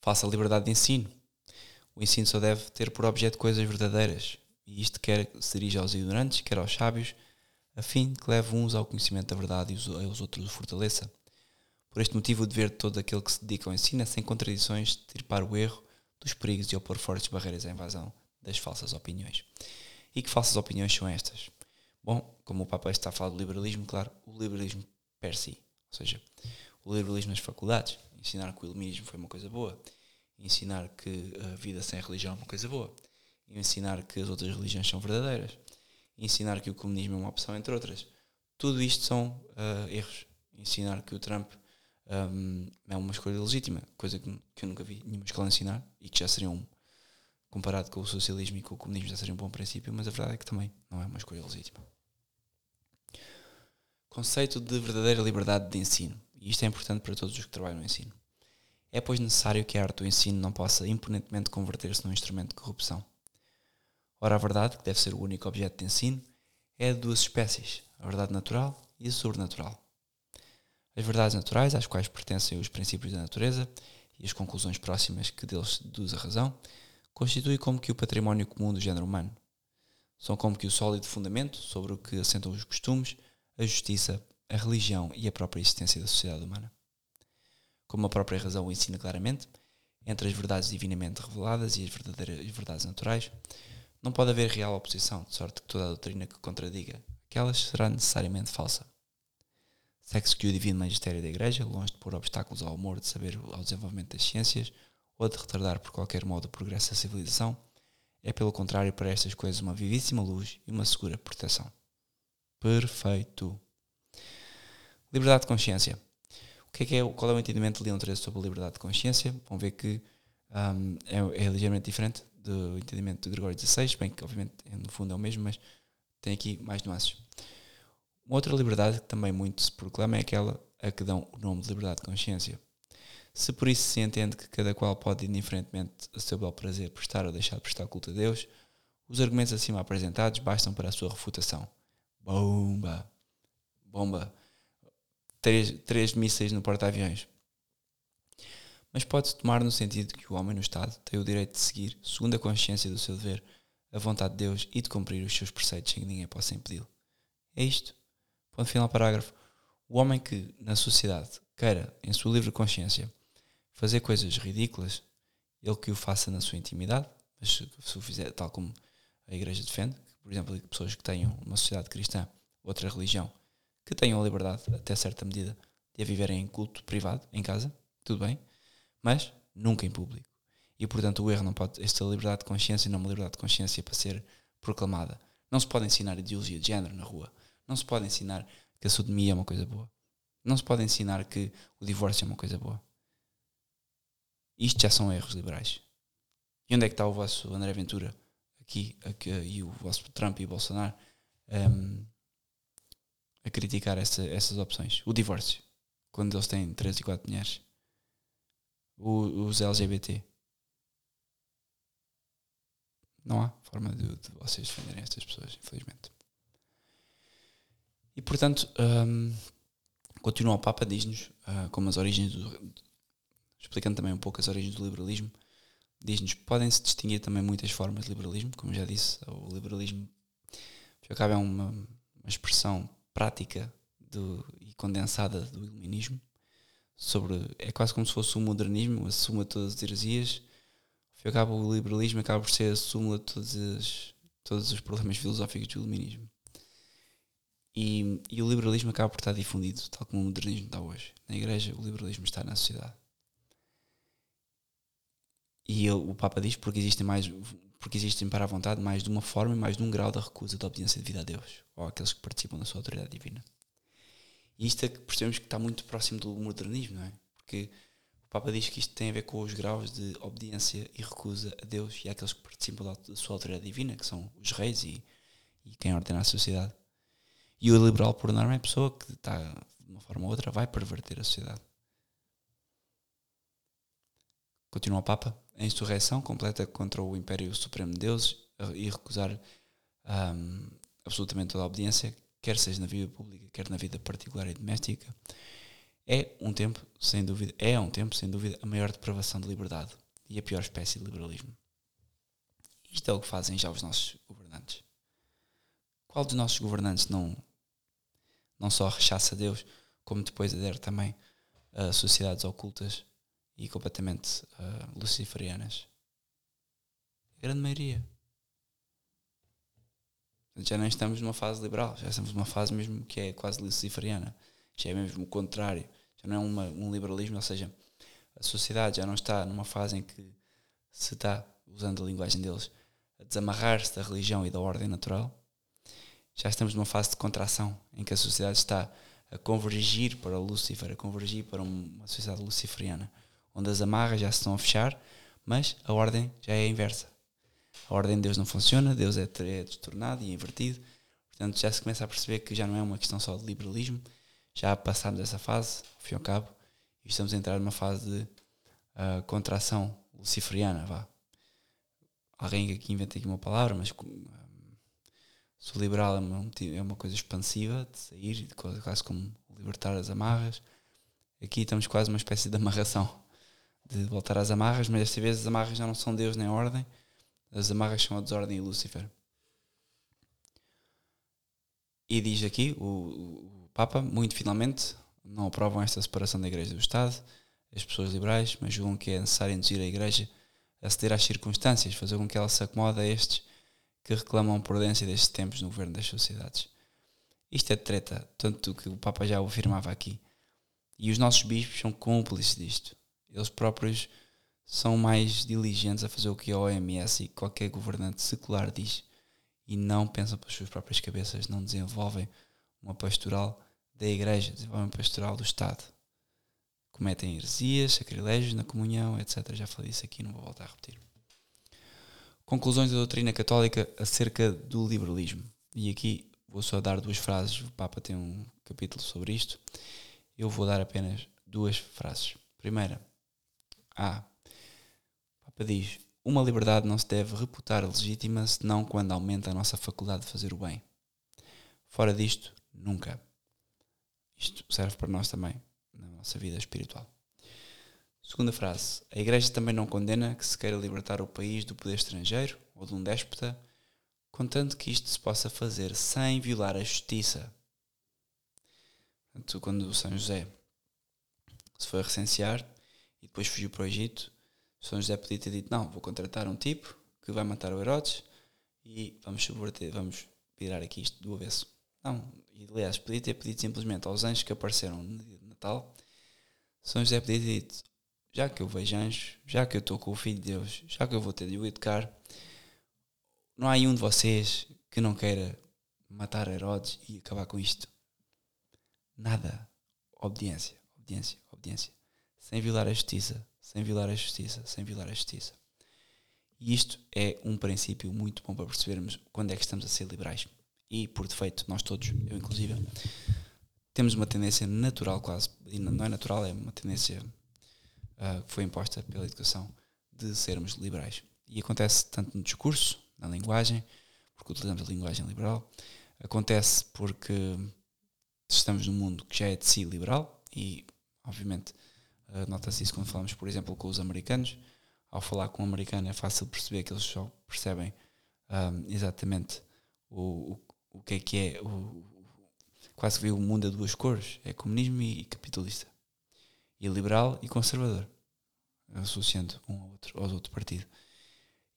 Faça a liberdade de ensino. O ensino só deve ter por objeto coisas verdadeiras, e isto quer se dirige aos ignorantes, quer aos sábios, a fim que leve uns ao conhecimento da verdade e os, outros o fortaleça. Por este motivo, o dever de todo aquele que se dedica ao ensino é, sem contradições, tirpar o erro dos perigos e opor fortes barreiras à invasão das falsas opiniões. E que falsas opiniões são estas? Bom, como o Papa está a falar do liberalismo, claro, o liberalismo per si, ou seja, o liberalismo nas faculdades, ensinar que o iluminismo foi uma coisa boa, ensinar que a vida sem religião é uma coisa boa, ensinar que as outras religiões são verdadeiras, ensinar que o comunismo é uma opção, entre outras. Tudo isto são uh, erros. Ensinar que o Trump um, é uma escolha legítima, coisa que, que, eu nunca vi nenhuma escola ensinar e que já seria um, comparado com o socialismo e com o comunismo, já seria um bom princípio, mas a verdade é que também não é uma escolha legítima. Conceito de verdadeira liberdade de ensino. E isto é importante para todos os que trabalham no ensino. É, pois, necessário que a arte do ensino não possa imponentemente converter-se num instrumento de corrupção. Ora, a verdade, que deve ser o único objeto de ensino, é de duas espécies, a verdade natural e a sobrenatural. As verdades naturais, às quais pertencem os princípios da natureza e as conclusões próximas que deles deduz a razão, constituem como que o património comum do género humano. São como que o sólido fundamento sobre o que assentam os costumes, a justiça, a religião e a própria existência da sociedade humana. Como a própria razão o ensina claramente, entre as verdades divinamente reveladas e as verdadeiras verdades naturais, não pode haver real oposição, de sorte que toda a doutrina que contradiga aquelas será necessariamente falsa. Segue-se que o divino magistério da Igreja, longe de pôr obstáculos ao amor de saber ao desenvolvimento das ciências, ou de retardar por qualquer modo o progresso da civilização, é pelo contrário para estas coisas uma vivíssima luz e uma segura proteção. Perfeito. Liberdade de consciência. O que é, que é qual é o entendimento de Leão XIII sobre a liberdade de consciência? Vão ver que um, é, é, ligeiramente diferente do entendimento de Gregório XVI, bem que obviamente no fundo é o mesmo, mas tem aqui mais nuances. Uma outra liberdade que também muito se proclama é aquela a que dão o nome de liberdade de consciência. Se por isso se entende que cada qual pode, indiferentemente a seu belo prazer, prestar ou deixar de prestar culto a Deus, os argumentos acima apresentados bastam para a sua refutação. Bomba! Bomba! Três, três mísseis no porta-aviões. Mas pode-se tomar no sentido que o homem no Estado tem o direito de seguir, segundo a consciência do seu dever, a vontade de Deus e de cumprir os seus preceitos sem que ninguém possa impedi-lo. É isto. Ponto final parágrafo. O homem que, na sociedade, queira, em sua livre consciência, fazer coisas ridículas, ele que o faça na sua intimidade, mas se o fizer tal como a Igreja defende, por exemplo, pessoas que tenham uma sociedade cristã, outra religião, que tenham a liberdade, até certa medida, de a viverem em culto privado, em casa, tudo bem, mas nunca em público. E portanto o erro não pode, esta liberdade de consciência não é uma liberdade de consciência para ser proclamada. Não se pode ensinar ideologia de género na rua. Não se pode ensinar que a sodomia é uma coisa boa. Não se pode ensinar que o divórcio é uma coisa boa. Isto já são erros liberais. E onde é que está o vosso André Ventura? Aqui, aqui e o vosso Trump e Bolsonaro um, a criticar essa, essas opções. O divórcio, quando eles têm 3 e 4 mulheres. Os LGBT. Não há forma de, de vocês defenderem estas pessoas, infelizmente. E portanto, um, continua o Papa, diz-nos uh, como as origens do. explicando também um pouco as origens do liberalismo, diz-nos podem-se distinguir também muitas formas de liberalismo, como já disse, o liberalismo, que acaba é uma, uma expressão prática do, e condensada do iluminismo, sobre, é quase como se fosse o modernismo, a suma de todas as heresias, ao cabo, o liberalismo acaba por ser a súmula de todos, as, todos os problemas filosóficos do iluminismo. E, e, o liberalismo acaba por estar difundido, tal como o modernismo está hoje. Na igreja, o liberalismo está na sociedade. E ele, o Papa diz porque existem mais porque existem para a vontade mais de uma forma e mais de um grau da recusa da obediência devida a Deus ou àqueles que participam da sua autoridade divina. E isto é que percebemos que está muito próximo do modernismo, não é? Porque Papa diz que isto tem a ver com os graus de obediência e recusa a Deus e àqueles que participam da sua autoridade divina, que são os reis e, e quem ordena a sociedade. E o liberal, por norma, é a pessoa que está, de uma forma ou outra, vai perverter a sociedade. Continua o Papa. A insurreição completa contra o Império Supremo de Deus e recusar um, absolutamente toda a obediência, quer seja na vida pública, quer na vida particular e doméstica é um tempo, sem dúvida, é um tempo, sem dúvida, a maior depravação de liberdade e a pior espécie de liberalismo. Isto é o que fazem já os nossos governantes. Qual dos nossos governantes não, não só rechaça Deus, como depois adere também a sociedades ocultas e completamente uh, luciferianas? A grande maioria. Já não estamos numa fase liberal, já estamos numa fase mesmo que é quase luciferiana. Já é mesmo o contrário já não é uma, um liberalismo, ou seja, a sociedade já não está numa fase em que se está, usando a linguagem deles, a desamarrar-se da religião e da ordem natural. Já estamos numa fase de contração em que a sociedade está a convergir para Lúcifer, a convergir para uma sociedade luciferiana, onde as amarras já se estão a fechar, mas a ordem já é inversa. A ordem de Deus não funciona, Deus é, é destornado e invertido, portanto já se começa a perceber que já não é uma questão só de liberalismo, já passámos essa fase, ao fim e ao cabo, e estamos a entrar numa fase de uh, contração luciferiana, vá. Alguém aqui inventa aqui uma palavra, mas um, sou liberal é uma, é uma coisa expansiva de sair, quase como libertar as amarras. Aqui estamos quase uma espécie de amarração, de voltar às amarras, mas desta vez as amarras já não são Deus nem ordem, as amarras são a desordem e Lúcifer. E diz aqui o, o Papa, muito finalmente, não aprovam esta separação da Igreja do Estado, as pessoas liberais, mas julgam que é necessário induzir a Igreja a ceder às circunstâncias, fazer com que ela se acomode a estes que reclamam prudência destes tempos no governo das sociedades. Isto é treta, tanto que o Papa já o afirmava aqui. E os nossos bispos são cúmplices disto. Eles próprios são mais diligentes a fazer o que a OMS e qualquer governante secular diz e não pensam pelas suas próprias cabeças, não desenvolvem uma pastoral da Igreja, desenvolvem uma pastoral do Estado. Cometem heresias, sacrilégios na comunhão, etc. Já falei isso aqui, não vou voltar a repetir. Conclusões da doutrina católica acerca do liberalismo. E aqui vou só dar duas frases, o Papa tem um capítulo sobre isto. Eu vou dar apenas duas frases. Primeira, A. Diz: Uma liberdade não se deve reputar legítima senão quando aumenta a nossa faculdade de fazer o bem. Fora disto, nunca. Isto serve para nós também, na nossa vida espiritual. Segunda frase. A Igreja também não condena que se queira libertar o país do poder estrangeiro ou de um déspota, contanto que isto se possa fazer sem violar a justiça. Portanto, quando São José se foi recensear e depois fugiu para o Egito, São José podia ter dito: Não, vou contratar um tipo que vai matar o Herodes e vamos subverter, vamos virar aqui isto do avesso. Não, e aliás, podia ter pedido simplesmente aos anjos que apareceram no dia de Natal, São José podia ter dito, já que eu vejo anjos, já que eu estou com o Filho de Deus, já que eu vou ter de o educar, não há nenhum de vocês que não queira matar Herodes e acabar com isto. Nada. Obediência, obediência, obediência. Sem violar a justiça, sem violar a justiça, sem violar a justiça. E isto é um princípio muito bom para percebermos quando é que estamos a ser liberais e por defeito, nós todos, eu inclusive, temos uma tendência natural quase, e não é natural, é uma tendência uh, que foi imposta pela educação de sermos liberais. E acontece tanto no discurso, na linguagem, porque utilizamos a linguagem liberal, acontece porque estamos num mundo que já é de si liberal e, obviamente, uh, nota-se isso quando falamos, por exemplo, com os americanos. Ao falar com um americano é fácil perceber que eles só percebem um, ah, exatamente o, o, o que é que é o, quase que vê o mundo a duas cores, é comunismo e capitalista, e liberal e conservador, associando um ao outro, ao outro partido.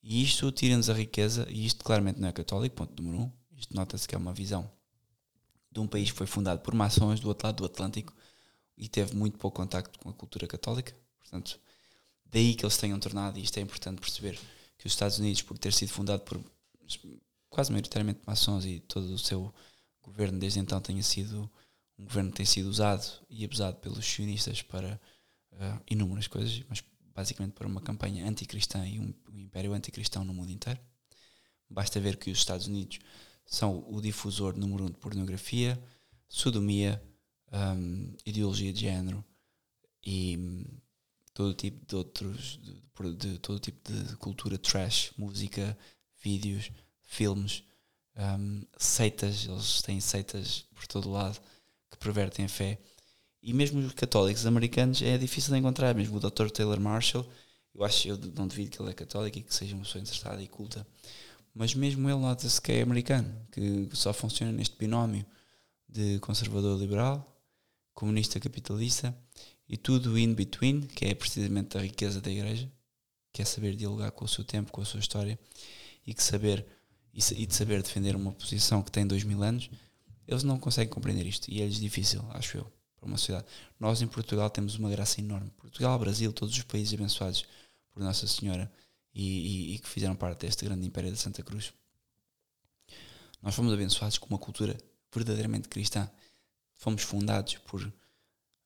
E isto tira-nos a riqueza, e isto claramente não é católico, ponto número um, isto nota-se que é uma visão de um país que foi fundado por maçons do outro lado do Atlântico e teve muito pouco contacto com a cultura católica, portanto, daí que eles tenham tornado, e isto é importante perceber, que os Estados Unidos, por ter sido fundado por quase maioritariamente maçons e todo o seu governo desde então tenha sido um governo que tem sido usado e abusado pelos sionistas para uh, inúmeras coisas, mas basicamente para uma campanha anticristã e um, um império anticristão no mundo inteiro. Basta ver que os Estados Unidos são o difusor número um de pornografia, sodomia, um, ideologia de género e todo tipo de outros, de, de, todo tipo de cultura trash, música, vídeos, filmes, um, seitas, eles têm seitas por todo lado que pervertem a fé. E mesmo os católicos americanos é difícil de encontrar, mesmo o Dr. Taylor Marshall, eu acho, eu não devido que ele é católico e que seja uma pessoa interessada e culta, mas mesmo ele nota-se que é americano, que só funciona neste binómio de conservador-liberal, comunista-capitalista e tudo in between, que é precisamente a riqueza da igreja, que é saber dialogar com o seu tempo, com a sua história e que saber e, de saber defender uma posição que tem dois mil anos, eles não conseguem compreender isto e é-lhes difícil, acho eu, para uma sociedade. Nós em Portugal temos uma graça enorme. Portugal, Brasil, todos os países abençoados por Nossa Senhora e, e, e que fizeram parte deste grande império da Santa Cruz. Nós fomos abençoados com uma cultura verdadeiramente cristã. Fomos fundados por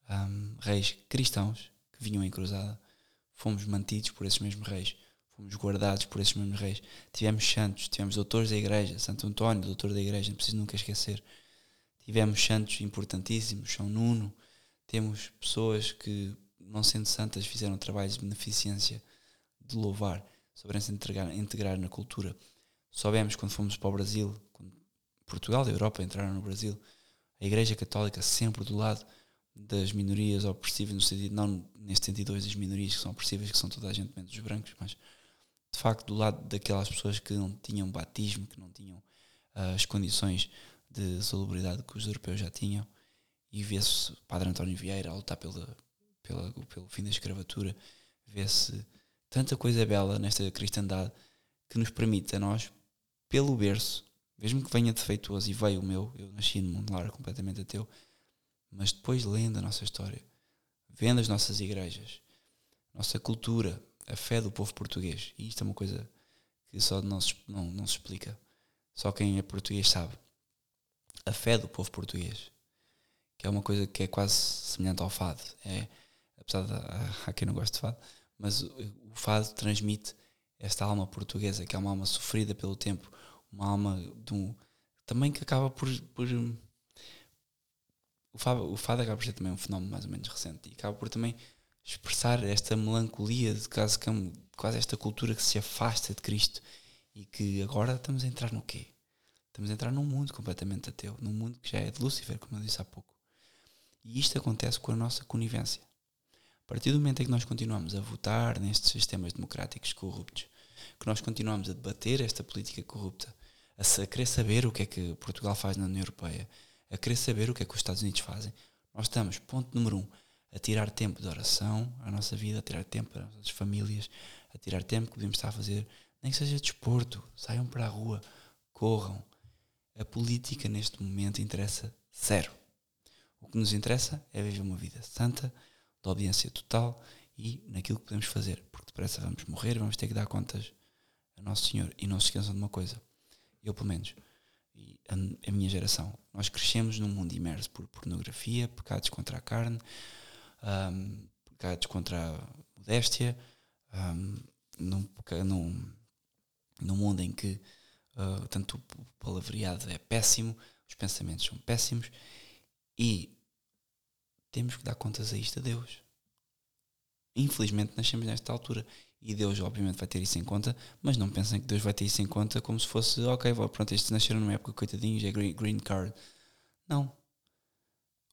um, reis cristãos que vinham em cruzada. Fomos mantidos por esses mesmos reis. Fomos guardados por esses mesmos reis. Tivemos santos, tivemos doutores da igreja. Santo António, doutor da igreja, não preciso nunca esquecer. Tivemos santos importantíssimos, São Nuno. Temos pessoas que, não sendo santas, fizeram trabalhos de beneficência, de louvar, souberam-se integrar, na cultura. Soubemos quando fomos para o Brasil, quando Portugal e Europa entraram no Brasil, a Igreja Católica sempre do lado das minorias opressivas, no sentido, não neste sentido das minorias que são opressivas, que são toda a gente menos os brancos, mas de facto do lado daquelas pessoas que não tinham batismo, que não tinham uh, as condições de salubridade que os europeus já tinham, e vê-se Padre António Vieira a lutar pela, pela, pelo fim da escravatura, vê-se tanta coisa bela nesta cristandade que nos permite a nós, pelo berço, mesmo que venha defeituoso, e veio o meu, eu nasci num mundo lar completamente ateu, mas depois lendo a nossa história, vendo as nossas igrejas, nossa cultura, a fé do povo português, e isto é uma coisa que só não se, não, não se explica, só quem é português sabe a fé do povo português, que é uma coisa que é quase semelhante ao fado. É, apesar de há quem não goste de fado, mas o, o fado transmite esta alma portuguesa, que é uma alma sofrida pelo tempo, uma alma de um, também que acaba por, por o fado, o fado acaba por ser também um fenómeno mais ou menos recente e acaba por também expressar esta melancolia de quase, quase esta cultura que se afasta de Cristo e que agora estamos a entrar no quê? Estamos a entrar num mundo completamente ateu, num mundo que já é de Lúcifer, como eu disse há pouco. E isto acontece com a nossa conivência. A partir do momento em que nós continuamos a votar nestes sistemas democráticos corruptos, que nós continuamos a debater esta política corrupta, a, querer saber o que é que Portugal faz na União Europeia, a querer saber o que é que os Estados Unidos fazem, nós estamos, ponto número um, a tirar tempo de oração à nossa vida, a tirar tempo para as nossas famílias, a tirar tempo que podemos estar a fazer, nem que seja desporto, saiam para a rua, corram, a política neste momento interessa zero. O que nos interessa é viver uma vida santa, de obediência total e naquilo que podemos fazer, porque depressa vamos morrer, vamos ter que dar contas a Nosso Senhor. E não se esqueçam de uma coisa, eu pelo menos, e a, a minha geração, nós crescemos num mundo imerso por pornografia, pecados contra a carne, um, pecados contra a modéstia, um, num, num, num mundo em que uh, tanto o palavreado é péssimo, os pensamentos são péssimos e temos que dar contas a isto a Deus. Infelizmente nascemos nesta altura e Deus obviamente vai ter isso em conta, mas não pensem que Deus vai ter isso em conta como se fosse, ok, pronto, estes nasceram numa época coitadinhos, é green, card. Não.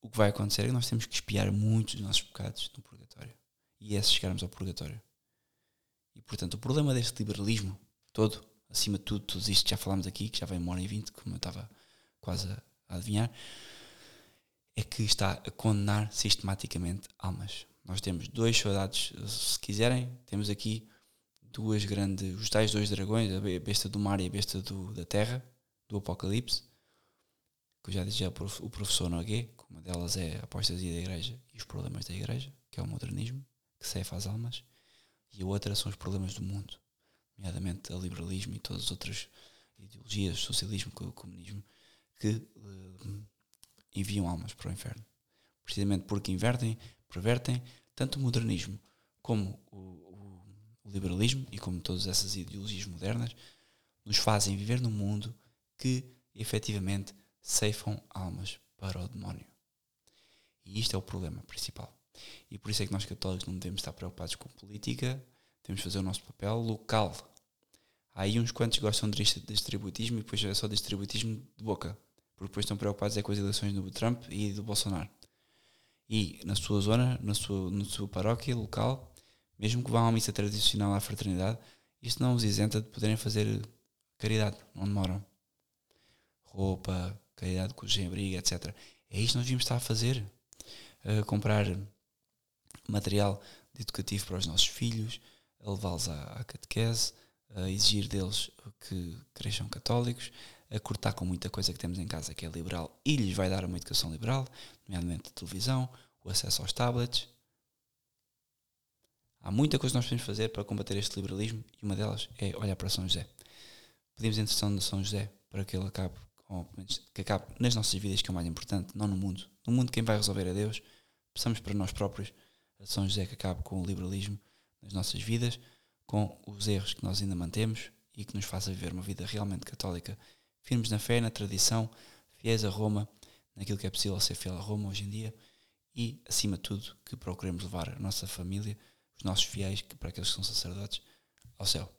O que vai acontecer é que nós temos que espiar muitos dos nossos pecados no purgatório. E é se chegarmos ao purgatório. E portanto, o problema deste liberalismo todo acima de tudo, tudo isto já falámos aqui, que já vem uma hora e vinte, como eu estava quase a adivinhar, é que está a condenar sistematicamente almas. Nós temos dois soldados, se quiserem, temos aqui duas grandes, os tais dois dragões, a besta do mar e a besta do, da terra, do Apocalipse, que eu já disse já o professor Noguet, que uma delas é a apostasia da igreja e os problemas da igreja, que é o modernismo, que ceifa as almas, e a outra são os problemas do mundo nomeadamente o liberalismo e todas as outras ideologias, socialismo, comunismo, que uh, enviam almas para o inferno. Precisamente porque invertem, pervertem tanto o modernismo como o, o, o liberalismo e como todas essas ideologias modernas, nos fazem viver num mundo que efetivamente ceifam almas para o demónio. E isto é o problema principal. E por isso é que nós católicos não devemos estar preocupados com política, temos de fazer o nosso papel local. Há aí uns quantos gostam de distributismo e depois é só distributismo de boca. Porque depois estão preocupados é com as eleições do Trump e do Bolsonaro. E na sua zona, na sua, na sua paróquia local, mesmo que vão à missa tradicional à fraternidade, isso não os isenta de poderem fazer caridade, não demoram. Roupa, caridade com os abrigo, etc. É isto que nós devíamos estar a fazer. Uh, comprar material educativo para os nossos filhos, a levá-los à, à catequese, a exigir deles que cresçam católicos, a cortar com muita coisa que temos em casa que é liberal e lhes vai dar uma educação liberal, nomeadamente a televisão, o acesso aos tablets. Há muita coisa que nós podemos fazer para combater este liberalismo e uma delas é olhar para São José. Pedimos a intercessão de São José para que ele acabe, ou que acabe nas nossas vidas, que é o mais importante, não no mundo. No mundo quem vai resolver é Deus. Peçamos para nós próprios a São José que acabe com o liberalismo nas nossas vidas, com os erros que nós ainda mantemos e que nos faça viver uma vida realmente católica, firmes na fé, na tradição, fiéis a Roma, naquilo que é possível ser fiel a Roma hoje em dia e, acima de tudo, que procuremos levar a nossa família, os nossos fiéis, para aqueles que são sacerdotes, ao céu.